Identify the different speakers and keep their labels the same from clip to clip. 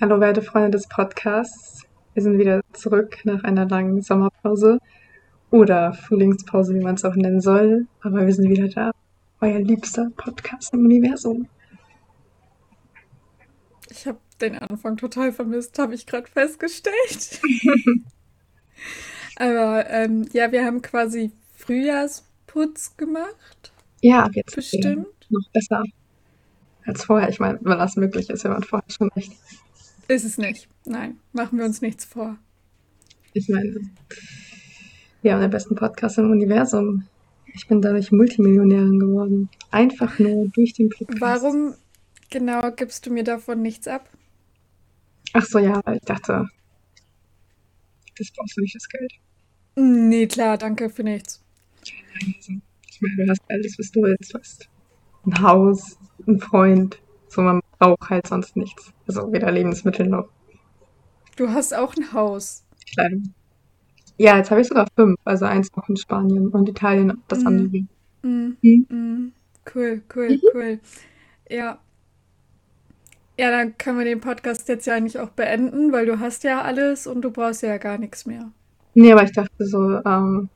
Speaker 1: Hallo, werte Freunde des Podcasts. Wir sind wieder zurück nach einer langen Sommerpause oder Frühlingspause, wie man es auch nennen soll. Aber wir sind wieder da. Euer liebster Podcast im Universum.
Speaker 2: Ich habe den Anfang total vermisst, habe ich gerade festgestellt. Aber ähm, ja, wir haben quasi Frühjahrsputz gemacht.
Speaker 1: Ja, jetzt
Speaker 2: Bestimmt.
Speaker 1: noch besser als vorher. Ich meine, wenn das möglich ist, wenn man vorher schon echt.
Speaker 2: Ist es nicht. Nein, machen wir uns nichts vor.
Speaker 1: Ich meine, wir haben den besten Podcast im Universum. Ich bin dadurch Multimillionärin geworden. Einfach nur durch den Podcast.
Speaker 2: Warum genau gibst du mir davon nichts ab?
Speaker 1: Ach so, ja, ich dachte, das brauchst du nicht, das Geld.
Speaker 2: Nee, klar, danke für nichts.
Speaker 1: Also, ich meine, du hast alles, was du willst. Du hast ein Haus, ein Freund. So, man braucht halt sonst nichts. Also weder Lebensmittel noch
Speaker 2: Du hast auch ein Haus.
Speaker 1: Kleidung. Ja, jetzt habe ich sogar fünf. Also eins noch in Spanien und Italien das
Speaker 2: Mm.
Speaker 1: andere.
Speaker 2: Mm, mm. Cool, cool,
Speaker 1: Mhm.
Speaker 2: cool. Ja. Ja, dann können wir den Podcast jetzt ja eigentlich auch beenden, weil du hast ja alles und du brauchst ja gar nichts mehr.
Speaker 1: Nee, aber ich dachte so, ähm,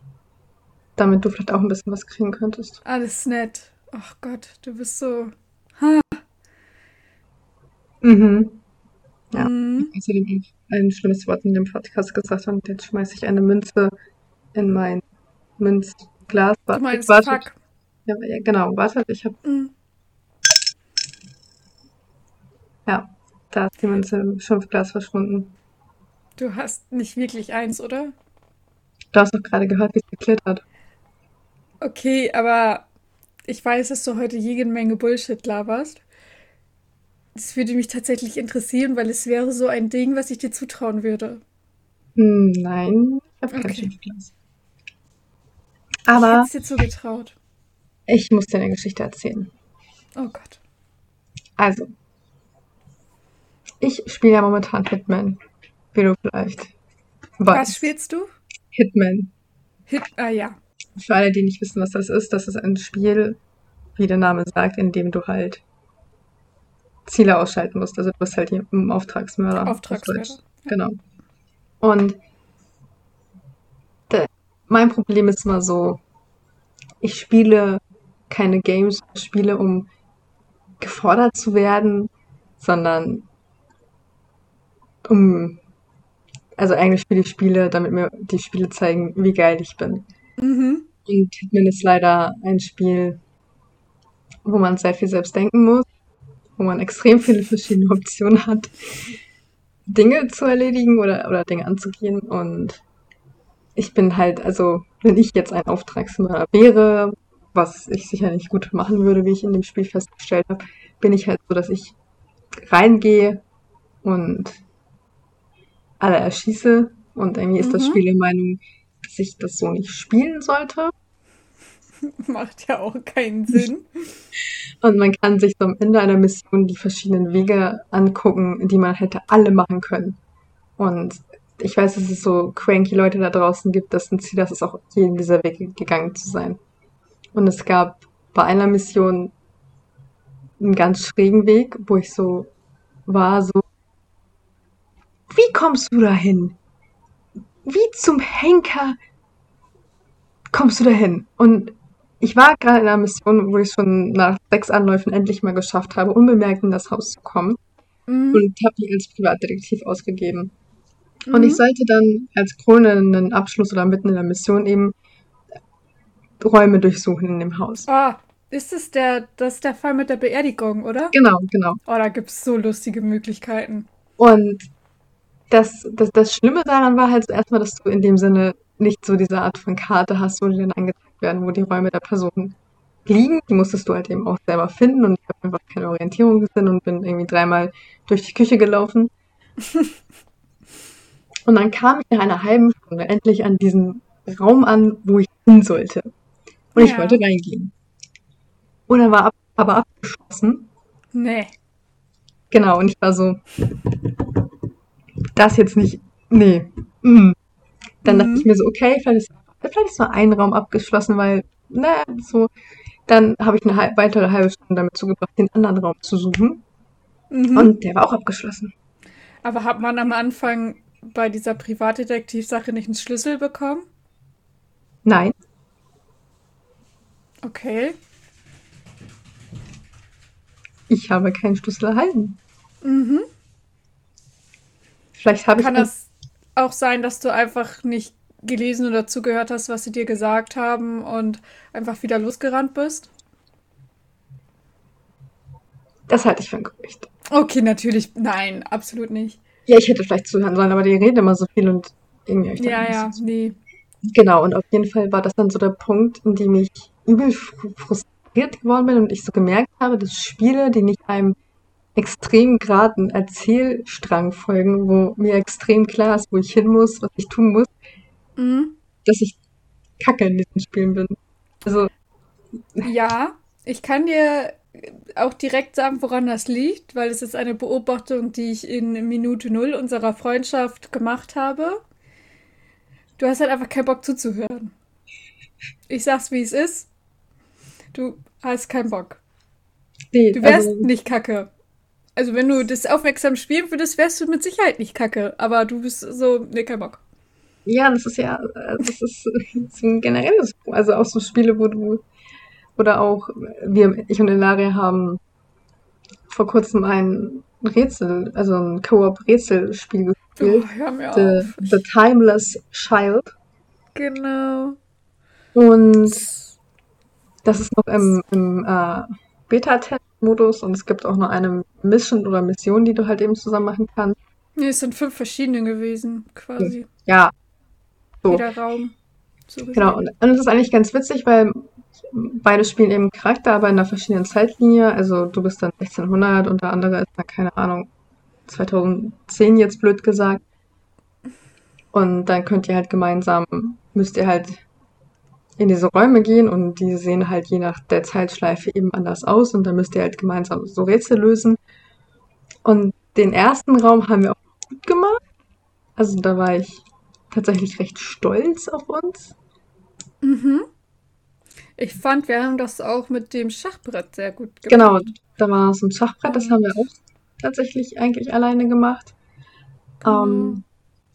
Speaker 1: damit du vielleicht auch ein bisschen was kriegen könntest.
Speaker 2: Alles nett. Ach Gott, du bist so. Ha.
Speaker 1: Mhm. Ja.
Speaker 2: Mm.
Speaker 1: Außerdem auch ein schlimmes Wort in dem Podcast gesagt und jetzt schmeiße ich eine Münze in mein Münzglas.
Speaker 2: Du
Speaker 1: Warte,
Speaker 2: meinst
Speaker 1: warte.
Speaker 2: fuck.
Speaker 1: Ja, ja, genau, warte, ich habe,
Speaker 2: Mm.
Speaker 1: ja, da ist die Münze im Schimpfglas verschwunden.
Speaker 2: Du hast nicht wirklich eins, oder?
Speaker 1: Du hast doch gerade gehört, wie es geklärt hat.
Speaker 2: Okay, aber ich weiß, dass du heute jede Menge Bullshit laberst. Das würde mich tatsächlich interessieren, weil es wäre so ein Ding, was ich dir zutrauen würde.
Speaker 1: Hm, nein, ich habe kein
Speaker 2: Okay. Ich
Speaker 1: Aber
Speaker 2: es dir zugetraut.
Speaker 1: ich muss dir eine Geschichte erzählen.
Speaker 2: Oh Gott.
Speaker 1: Also, ich spiele ja momentan Hitman, wie du vielleicht
Speaker 2: Was
Speaker 1: weißt.
Speaker 2: spielst du?
Speaker 1: Hitman.
Speaker 2: Hit. Ah ja.
Speaker 1: Für alle, die nicht wissen, was das ist, das ist ein Spiel, wie der Name sagt, in dem du halt Ziele ausschalten musst. Also du bist halt hier ein Auftragsmörder. auf
Speaker 2: Auftragsmörder.
Speaker 1: Deutsch. Genau. Und mein Problem ist immer so, ich spiele keine Games, spiele, um gefordert zu werden, sondern um, also eigentlich spiele ich Spiele, damit mir die Spiele zeigen, wie geil ich bin.
Speaker 2: Mhm.
Speaker 1: Und Hitman ist leider ein Spiel, wo man sehr viel selbst denken muss, wo man extrem viele verschiedene Optionen hat, Dinge zu erledigen oder, oder Dinge anzugehen. Und ich bin halt, also, wenn ich jetzt ein Auftragsmörder wäre, was ich sicher nicht gut machen würde, wie ich in dem Spiel festgestellt habe, bin ich halt so, dass ich reingehe und alle erschieße. Und irgendwie ist das
Speaker 2: Mhm.
Speaker 1: Spiel der Meinung, dass ich das so nicht spielen sollte.
Speaker 2: Macht ja auch keinen Sinn.
Speaker 1: Und man kann sich so am Ende einer Mission die verschiedenen Wege angucken, die man hätte alle machen können. Und ich weiß, dass es so cranky Leute da draußen gibt, dessen Ziel das ist, auch jeden dieser Wege gegangen zu sein. Und es gab bei einer Mission einen ganz schrägen Weg, wo ich so war, so, wie kommst du dahin? Wie zum Henker kommst du dahin? Und ich war gerade in einer Mission, wo ich schon nach sechs Anläufen endlich mal geschafft habe, unbemerkt in das Haus zu kommen
Speaker 2: Mhm.
Speaker 1: und habe mich als Privatdetektiv ausgegeben. Und ich
Speaker 2: Mhm.
Speaker 1: sollte dann als krönenden Abschluss oder mitten in der Mission eben Räume durchsuchen in dem Haus.
Speaker 2: Ah, ist es der, das ist der Fall mit der Beerdigung, oder?
Speaker 1: Genau, genau.
Speaker 2: Oh, da gibt es so lustige Möglichkeiten.
Speaker 1: Und das, das, das Schlimme daran war halt so erstmal, dass du in dem Sinne nicht so diese Art von Karte hast, wo die dann angezeigt werden, wo die Räume der Person liegen. Die musstest du halt eben auch selber finden und ich habe einfach keine Orientierung gesehen und bin irgendwie dreimal durch die Küche gelaufen. Und dann kam ich nach einer halben Stunde endlich an diesen Raum an, wo ich hin sollte. Und ich
Speaker 2: Ja.
Speaker 1: wollte reingehen. Und er war ab, aber abgeschlossen.
Speaker 2: Nee.
Speaker 1: Genau, und ich war so, das jetzt nicht, nee. Mm. Dann dachte
Speaker 2: Mhm.
Speaker 1: ich mir so, okay, vielleicht ist, vielleicht ist nur ein Raum abgeschlossen, weil, naja, so. Dann habe ich eine halb, weitere halbe Stunde damit zugebracht, den anderen Raum zu suchen.
Speaker 2: Mhm.
Speaker 1: Und der war auch abgeschlossen.
Speaker 2: Aber hat man am Anfang bei dieser Privatdetektivsache nicht einen Schlüssel bekommen?
Speaker 1: Nein.
Speaker 2: Okay.
Speaker 1: Ich habe keinen Schlüssel erhalten.
Speaker 2: Mhm.
Speaker 1: Vielleicht habe ich.
Speaker 2: Kann das auch sein, dass du einfach nicht gelesen oder zugehört hast, was sie dir gesagt haben und einfach wieder losgerannt bist?
Speaker 1: Das halte ich für ein Gerücht.
Speaker 2: Okay, natürlich. Nein, absolut nicht.
Speaker 1: Ja, ich hätte vielleicht zuhören sollen, aber die reden immer so viel und irgendwie. ich
Speaker 2: Ja, ja,
Speaker 1: so-
Speaker 2: nee.
Speaker 1: Genau, und auf jeden Fall war das dann so der Punkt, in dem ich übel fr- frustriert geworden bin und ich so gemerkt habe, dass Spiele, die nicht einem extrem geraden Erzählstrang folgen, wo mir extrem klar ist, wo ich hin muss, was ich tun muss,
Speaker 2: Mhm.
Speaker 1: dass ich kacke in diesen Spielen bin. Also,
Speaker 2: Ja, ich kann dir auch direkt sagen, woran das liegt, weil es ist eine Beobachtung, die ich in Minute Null unserer Freundschaft gemacht habe. Du hast halt einfach keinen Bock zuzuhören. Ich sag's, wie es ist. Du hast keinen Bock.
Speaker 1: nee,
Speaker 2: Du wärst
Speaker 1: also,
Speaker 2: nicht kacke. Also wenn du das aufmerksam spielen würdest, wärst du mit Sicherheit nicht kacke. Aber du bist so, nee, kein Bock.
Speaker 1: Ja, das ist ja, äh, das ist so ein generelles, also auch so Spiele, wo du, oder auch, wir, ich und Ilaria haben vor kurzem ein Rätsel, also ein Koop-Rätselspiel
Speaker 2: Oh,
Speaker 1: gespielt.
Speaker 2: hör mir
Speaker 1: The,
Speaker 2: auf.
Speaker 1: The Timeless Child.
Speaker 2: Genau.
Speaker 1: Und das ist noch im, im äh, Beta-Test-Modus und es gibt auch noch eine Mission oder Mission, die du halt eben zusammen machen kannst.
Speaker 2: Nee, es sind fünf verschiedene gewesen, quasi.
Speaker 1: Ja, so.
Speaker 2: Raum. So.
Speaker 1: Genau, und, und das ist eigentlich ganz witzig, weil beide spielen eben Charakter, aber in einer verschiedenen Zeitlinie. Also du bist dann 1600 und der andere ist dann, keine Ahnung, 2010 jetzt blöd gesagt. Und dann könnt ihr halt gemeinsam, müsst ihr halt in diese Räume gehen und die sehen halt je nach der Zeitschleife eben anders aus und dann müsst ihr halt gemeinsam so Rätsel lösen. Und den ersten Raum haben wir auch gut gemacht. Also da war ich tatsächlich recht stolz auf uns.
Speaker 2: Mhm. Ich fand, wir haben das auch mit dem Schachbrett sehr gut
Speaker 1: Genau,
Speaker 2: gemacht.
Speaker 1: da war so ein Schachbrett, das haben wir auch tatsächlich eigentlich alleine gemacht.
Speaker 2: Genau.
Speaker 1: Ähm,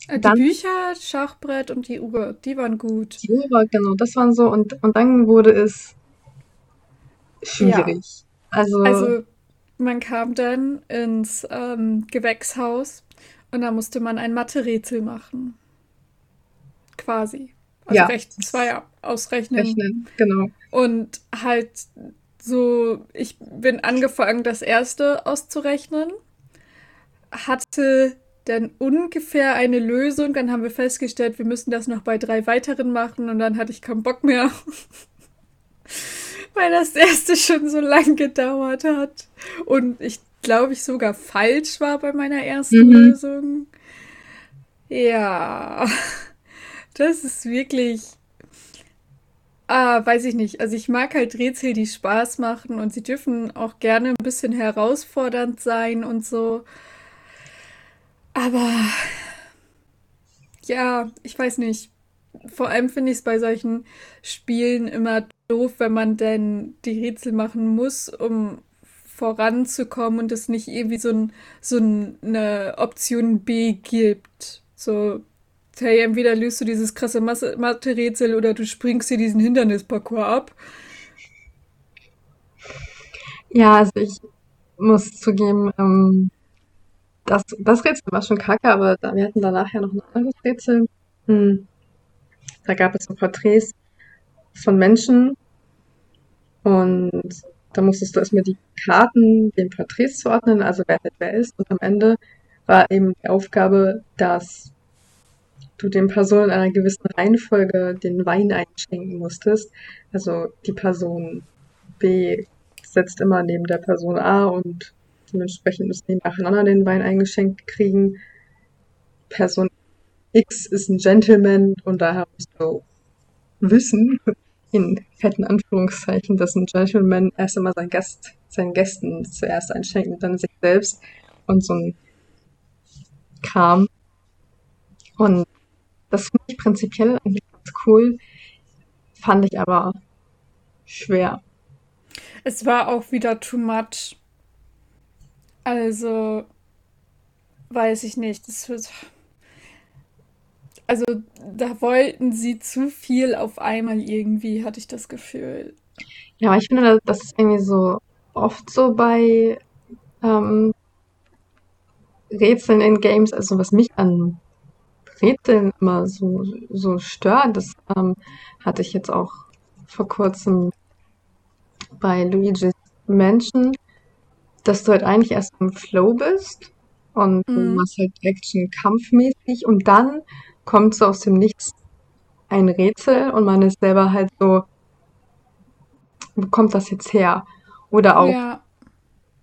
Speaker 2: Äh, Die
Speaker 1: dann-
Speaker 2: Bücher, Schachbrett und die Uhr, die waren gut.
Speaker 1: die Uhr, genau, das waren so und, und dann wurde es schwierig. Also,
Speaker 2: Also man kam dann ins ähm, Gewächshaus und da musste man ein Mathe-Rätsel machen. Quasi. Also
Speaker 1: Ja.
Speaker 2: recht zwei ausrechnen.
Speaker 1: rechnen, genau.
Speaker 2: Und halt so, ich bin angefangen, das erste auszurechnen, hatte dann ungefähr eine Lösung, dann haben wir festgestellt, wir müssen das noch bei drei weiteren machen und dann hatte ich keinen Bock mehr, weil das erste schon so lang gedauert hat und ich glaube, ich sogar falsch war bei meiner ersten
Speaker 1: Mhm.
Speaker 2: Lösung. Ja, das ist wirklich Ah, weiß ich nicht. Also ich mag halt Rätsel, die Spaß machen und sie dürfen auch gerne ein bisschen herausfordernd sein und so. Aber ja, ich weiß nicht. Vor allem finde ich es bei solchen Spielen immer doof, wenn man denn die Rätsel machen muss, um voranzukommen und es nicht irgendwie so, ein, so ein- eine Option B gibt. So, hey, entweder löst du dieses krasse Mathe-Rätsel oder du springst dir diesen Hindernisparcours ab.
Speaker 1: Ja, also ich muss zugeben, ähm, das, das Rätsel war schon kacke, aber da, wir hatten danach ja noch ein anderes Rätsel. Hm. Da gab es so Porträts von Menschen und da musstest du erstmal die Karten den Porträts zuordnen, also wer wer ist. Und am Ende war eben die Aufgabe, dass du den Personen in einer gewissen Reihenfolge den Wein einschenken musstest. Also die Person B setzt immer neben der Person A und dementsprechend müssen die nacheinander den Wein eingeschenkt kriegen. Person X ist ein Gentleman und daher musst du wissen, in fetten Anführungszeichen, dass ein Gentleman erst immer sein Gast, seinen Gästen zuerst einschenkt und dann sich selbst und so ein Kram. Und das finde ich prinzipiell eigentlich ganz cool, fand ich aber schwer.
Speaker 2: Es war auch wieder too much. Also, weiß ich nicht. Das wird. Also, da wollten sie zu viel auf einmal irgendwie, hatte ich das Gefühl.
Speaker 1: Ja, aber ich finde, das ist irgendwie so oft so bei ähm, Rätseln in Games, also was mich an Rätseln immer so, so stört, das ähm, hatte ich jetzt auch vor kurzem bei Luigi's Mansion, dass du halt eigentlich erst im Flow bist und du
Speaker 2: Mhm.
Speaker 1: machst halt Action kampfmäßig und dann kommt so aus dem Nichts ein Rätsel und man ist selber halt so, wo kommt das jetzt her? Oder auch,
Speaker 2: Ja.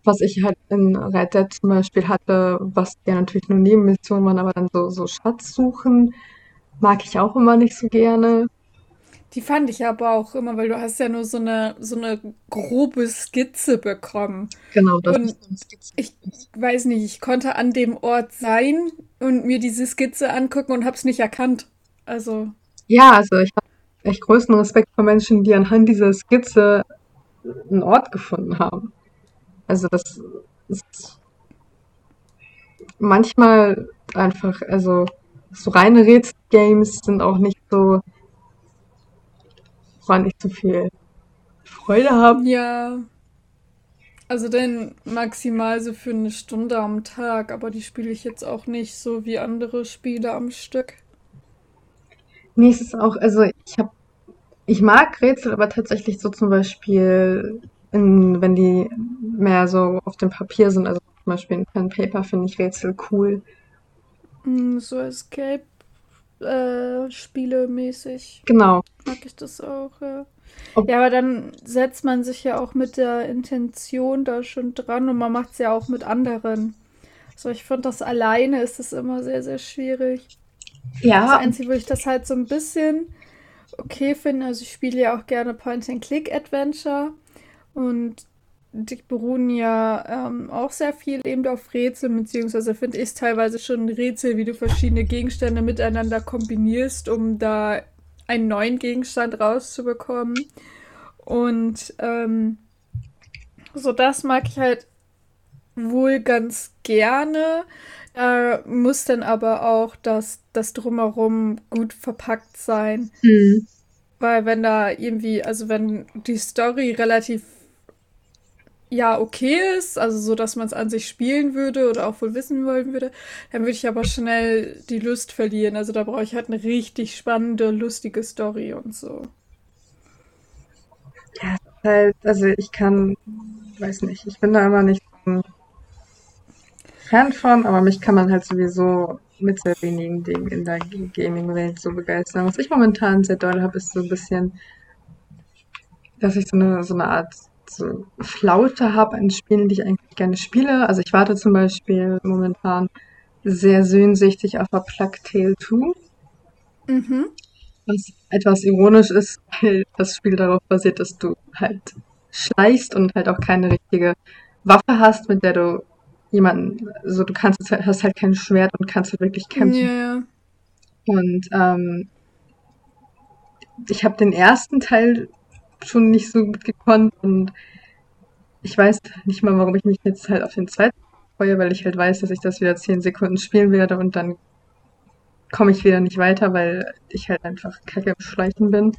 Speaker 1: Was ich halt in Red Dead zum Beispiel hatte, was ja natürlich nur Nebenmissionen waren, aber dann so, so Schatzsuchen, mag ich auch immer nicht so gerne.
Speaker 2: Die fand ich aber auch immer, weil du hast ja nur so eine, so eine grobe Skizze bekommen.
Speaker 1: Genau, das
Speaker 2: Und
Speaker 1: ist
Speaker 2: ich weiß nicht, ich konnte an dem Ort sein und mir diese Skizze angucken und hab's nicht erkannt. Also,
Speaker 1: Ja, also ich habe echt größten Respekt vor Menschen, die anhand dieser Skizze einen Ort gefunden haben. Also das ist manchmal einfach, also so reine Rätselgames sind auch nicht so, woran ich so viel Freude habe.
Speaker 2: ja. Also dann maximal so für eine Stunde am Tag, aber die spiele ich jetzt auch nicht so wie andere Spiele am Stück.
Speaker 1: Nee, es ist auch, also ich habe, ich mag Rätsel, aber tatsächlich so zum Beispiel, in, wenn die mehr so auf dem Papier sind, also zum Beispiel in Pen Paper finde ich Rätsel cool.
Speaker 2: Mm, So Escape äh, Spiele mäßig
Speaker 1: Genau.
Speaker 2: mag ich das auch, ja.
Speaker 1: Ob,
Speaker 2: Ja, aber dann setzt man sich ja auch mit der Intention da schon dran und man macht es ja auch mit anderen. So, ich finde das alleine ist es immer sehr, sehr schwierig. Das
Speaker 1: ja,
Speaker 2: Einzige, wo ich das halt so ein bisschen okay finde, also ich spiele ja auch gerne Point-and-Click-Adventure und die beruhen ja ähm, auch sehr viel eben auf Rätseln, beziehungsweise finde ich es teilweise schon ein Rätsel, wie du verschiedene Gegenstände miteinander kombinierst, um da einen neuen Gegenstand rauszubekommen. Und ähm, so das mag ich halt wohl ganz gerne. Da muss dann aber auch das, das Drumherum gut verpackt sein.
Speaker 1: hm,
Speaker 2: Weil wenn da irgendwie, also wenn die Story relativ ja okay ist, also so, dass man es an sich spielen würde oder auch wohl wissen wollen würde, dann würde ich aber schnell die Lust verlieren. Also da brauche ich halt eine richtig spannende, lustige Story und so.
Speaker 1: ja, halt, also ich kann, weiß nicht, ich bin da immer nicht so ein Fan von, aber mich kann man halt sowieso mit sehr wenigen Dingen in der Gaming-Welt so begeistern. Was ich momentan sehr doll habe, ist so ein bisschen, dass ich so eine, so eine Art so Flaute habe an Spielen, die ich eigentlich gerne spiele. Also ich warte zum Beispiel momentan sehr sehnsüchtig auf A Plague Tale 2,
Speaker 2: Mhm.
Speaker 1: was etwas ironisch ist, weil das Spiel darauf basiert, dass du halt schleichst und halt auch keine richtige Waffe hast, mit der du jemanden, so du kannst halt, hast halt kein Schwert und kannst halt wirklich kämpfen.
Speaker 2: ja.
Speaker 1: Und ähm, ich habe den ersten Teil schon nicht so gut gekonnt und ich weiß nicht mal, warum ich mich jetzt halt auf den zweiten freue, weil ich halt weiß, dass ich das wieder zehn Sekunden spielen werde und dann komme ich wieder nicht weiter, weil ich halt einfach kacke im Schleichen bin.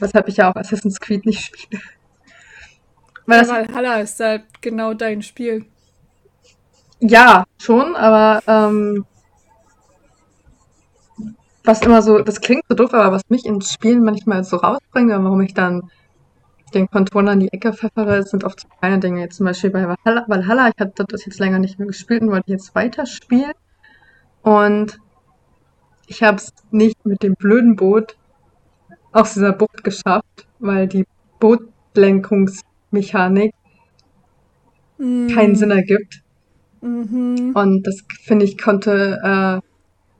Speaker 1: Weshalb ich ja auch Assassin's Creed nicht spiele. Weil das,
Speaker 2: Valhalla ist halt genau dein Spiel.
Speaker 1: ja, schon, aber ähm, was immer so, das klingt so doof, aber was mich ins Spielen manchmal so rausbringt, und warum ich dann den Controller in die Ecke pfeffere, sind oft so kleine Dinge. Jetzt zum Beispiel bei Valhalla, Valhalla, ich hatte das jetzt länger nicht mehr gespielt und wollte jetzt weiterspielen. Und ich habe es nicht mit dem blöden Boot aus dieser Bucht geschafft, weil die Bootlenkungsmechanik keinen Sinn
Speaker 2: Mm,
Speaker 1: ergibt.
Speaker 2: Mhm.
Speaker 1: Und das finde ich konnte, äh,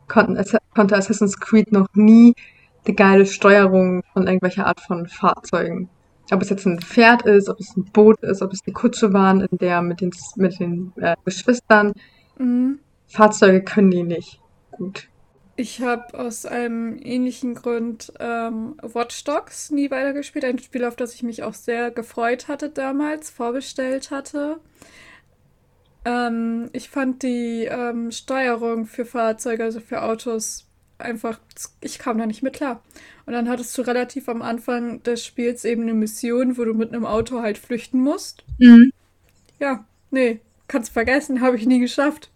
Speaker 1: konnten, konnte Assassin's Creed noch nie die geile Steuerung von irgendwelcher Art von Fahrzeugen. Ob es jetzt ein Pferd ist, ob es ein Boot ist, ob es die Kutsche waren, in der mit den, mit den äh, Geschwistern.
Speaker 2: Mhm.
Speaker 1: Fahrzeuge können die nicht. Gut.
Speaker 2: Ich habe aus einem ähnlichen Grund ähm, Watch Dogs nie weitergespielt. Ein Spiel, auf das ich mich auch sehr gefreut hatte damals, vorbestellt hatte. Ähm, ich fand die ähm, Steuerung für Fahrzeuge, also für Autos, einfach, ich kam da nicht mit klar. Und dann hattest du relativ am Anfang des Spiels eben eine Mission, wo du mit einem Auto halt flüchten musst. Mhm. Ja, nee, kannst vergessen, habe ich nie geschafft.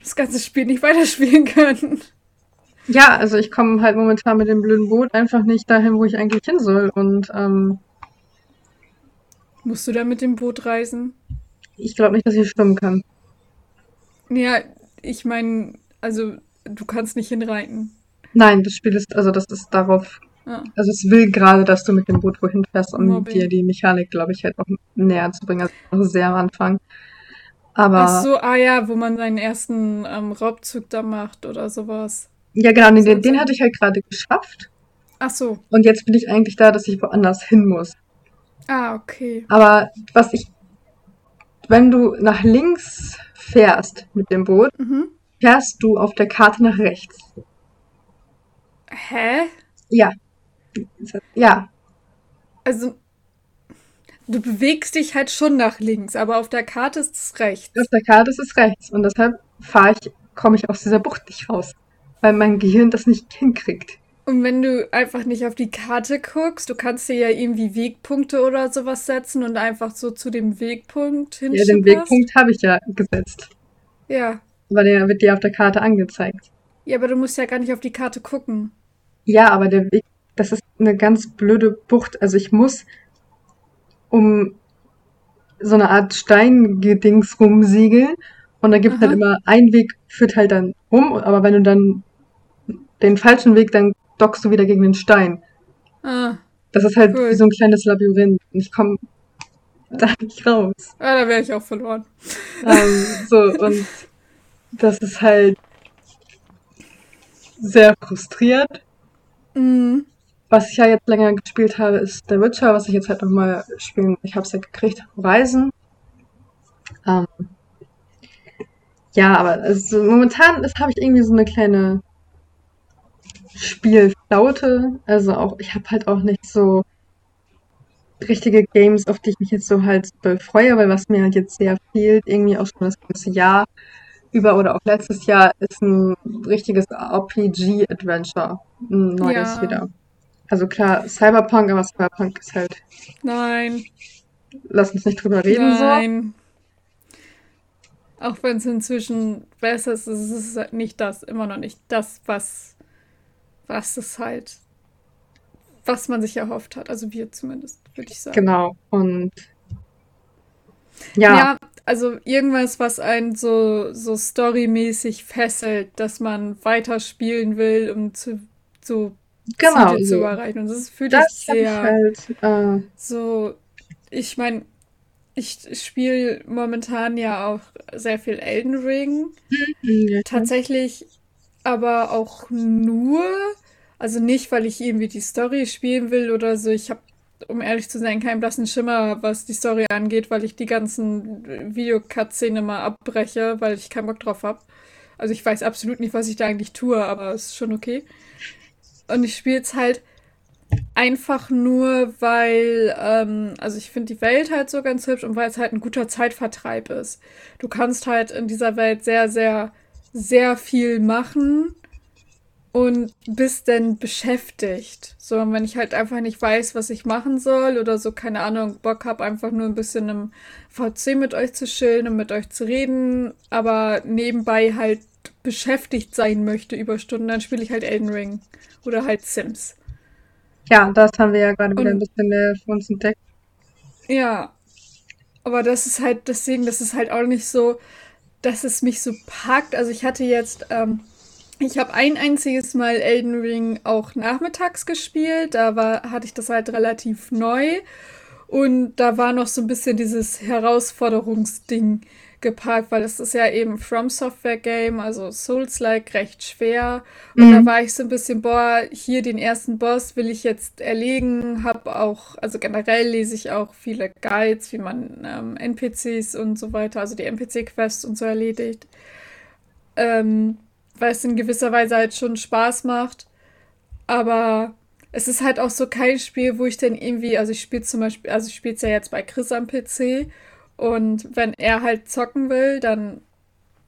Speaker 2: Das ganze Spiel nicht weiterspielen können.
Speaker 1: Ja, also ich komme halt momentan mit dem blöden Boot einfach nicht dahin, wo ich eigentlich hin soll. Und ähm,
Speaker 2: musst du da mit dem Boot reisen?
Speaker 1: Ich glaube nicht, dass ich schwimmen kann.
Speaker 2: Ja, ich meine, also du kannst nicht hinreiten.
Speaker 1: Nein, das Spiel ist, also das ist darauf, ah. also es will gerade, dass du mit dem Boot wohin fährst, um Mobbing. dir die Mechanik, glaube ich, halt auch näher zu bringen, also sehr am Anfang.
Speaker 2: Aber. Ach so, ah ja, wo man seinen ersten ähm, Raubzug da macht oder sowas.
Speaker 1: Ja, genau, den, den hatte ich halt gerade geschafft.
Speaker 2: Ach so.
Speaker 1: Und jetzt bin ich eigentlich da, dass ich woanders hin muss.
Speaker 2: Ah, okay.
Speaker 1: Aber was ich, wenn du nach links fährst mit dem Boot, mhm. fährst du auf der Karte nach rechts.
Speaker 2: Hä?
Speaker 1: Ja. Ja.
Speaker 2: Also, du bewegst dich halt schon nach links, aber auf der Karte ist es rechts.
Speaker 1: Auf der Karte ist es rechts und deshalb fahre ich, komme ich aus dieser Bucht nicht raus weil mein Gehirn das nicht hinkriegt.
Speaker 2: Und wenn du einfach nicht auf die Karte guckst, du kannst dir ja irgendwie Wegpunkte oder sowas setzen und einfach so zu dem Wegpunkt
Speaker 1: hinschicken. Ja, den Wegpunkt habe ich ja gesetzt.
Speaker 2: Ja.
Speaker 1: Aber der wird dir auf der Karte angezeigt.
Speaker 2: Ja, aber du musst ja gar nicht auf die Karte gucken.
Speaker 1: Ja, aber der Weg, das ist eine ganz blöde Bucht. Also ich muss um so eine Art Steingedings rumsiegeln und da gibt es halt immer, ein Weg führt halt dann rum, aber wenn du dann den falschen Weg, dann dockst du wieder gegen den Stein. Ah, das ist halt cool. wie so ein kleines Labyrinth. Und ich komme da nicht raus.
Speaker 2: Ja, da wäre ich auch verloren.
Speaker 1: Ähm, so, und das ist halt sehr frustriert. Mhm. Was ich ja jetzt länger gespielt habe, ist der Witcher, was ich jetzt halt nochmal spielen. Ich habe es ja gekriegt, Reisen. Ähm, ja, aber also momentan habe ich irgendwie so eine kleine Spielflaute. Also auch, ich habe halt auch nicht so richtige Games, auf die ich mich jetzt so halt freue, weil was mir halt jetzt sehr fehlt, irgendwie auch schon das ganze Jahr über oder auch letztes Jahr, ist ein richtiges RPG-Adventure. Ein neues ja. wieder. Also klar, Cyberpunk, aber Cyberpunk ist halt.
Speaker 2: Nein.
Speaker 1: Lass uns nicht drüber reden.
Speaker 2: Nein. So. Auch wenn es inzwischen besser ist, ist es halt nicht das, immer noch nicht das, was was es halt, was man sich erhofft hat. Also wir zumindest, würde ich sagen.
Speaker 1: Genau. Und ja. Ja,
Speaker 2: also irgendwas, was einen so, so storymäßig fesselt, dass man weiterspielen will, um zu so
Speaker 1: genau, Ziele
Speaker 2: so. zu erreichen. Und das fühlt sich sehr halt, äh... so. Ich meine, ich spiele momentan ja auch sehr viel Elden Ring. Mhm, Tatsächlich aber auch nur, also nicht, weil ich irgendwie die Story spielen will oder so. Ich habe, um ehrlich zu sein, keinen blassen Schimmer, was die Story angeht, weil ich die ganzen Videocuts-Szenen immer abbreche, weil ich keinen Bock drauf habe. Also ich weiß absolut nicht, was ich da eigentlich tue, aber es ist schon okay. Und ich spiele es halt einfach nur, weil, ähm, also ich finde die Welt halt so ganz hübsch und weil es halt ein guter Zeitvertreib ist. Du kannst halt in dieser Welt sehr, sehr sehr viel machen und bist dann beschäftigt. So, wenn ich halt einfach nicht weiß, was ich machen soll oder so, keine Ahnung, Bock habe, einfach nur ein bisschen im VC mit euch zu chillen und mit euch zu reden, aber nebenbei halt beschäftigt sein möchte über Stunden, dann spiele ich halt Elden Ring oder halt Sims.
Speaker 1: Ja, das haben wir ja gerade wieder ein bisschen mehr für uns entdeckt.
Speaker 2: Ja, aber das ist halt, deswegen, das ist halt auch nicht so, dass es mich so packt. Also ich hatte jetzt, ähm, ich habe ein einziges Mal Elden Ring auch nachmittags gespielt. Da war, hatte ich das halt relativ neu. Und da war noch so ein bisschen dieses Herausforderungsding geparkt, weil es ist ja eben From Software Game, also Souls-like, recht schwer. Und mhm. da war ich so ein bisschen, boah, hier den ersten Boss will ich jetzt erlegen. Hab auch, also generell lese ich auch viele Guides, wie man ähm, NPCs und so weiter, also die NPC-Quests und so erledigt. Ähm, weil es in gewisser Weise halt schon Spaß macht. Aber es ist halt auch so kein Spiel, wo ich dann irgendwie, also ich spiele zum Beispiel, also ich spiele es ja jetzt bei Chris am PC Und wenn er halt zocken will, dann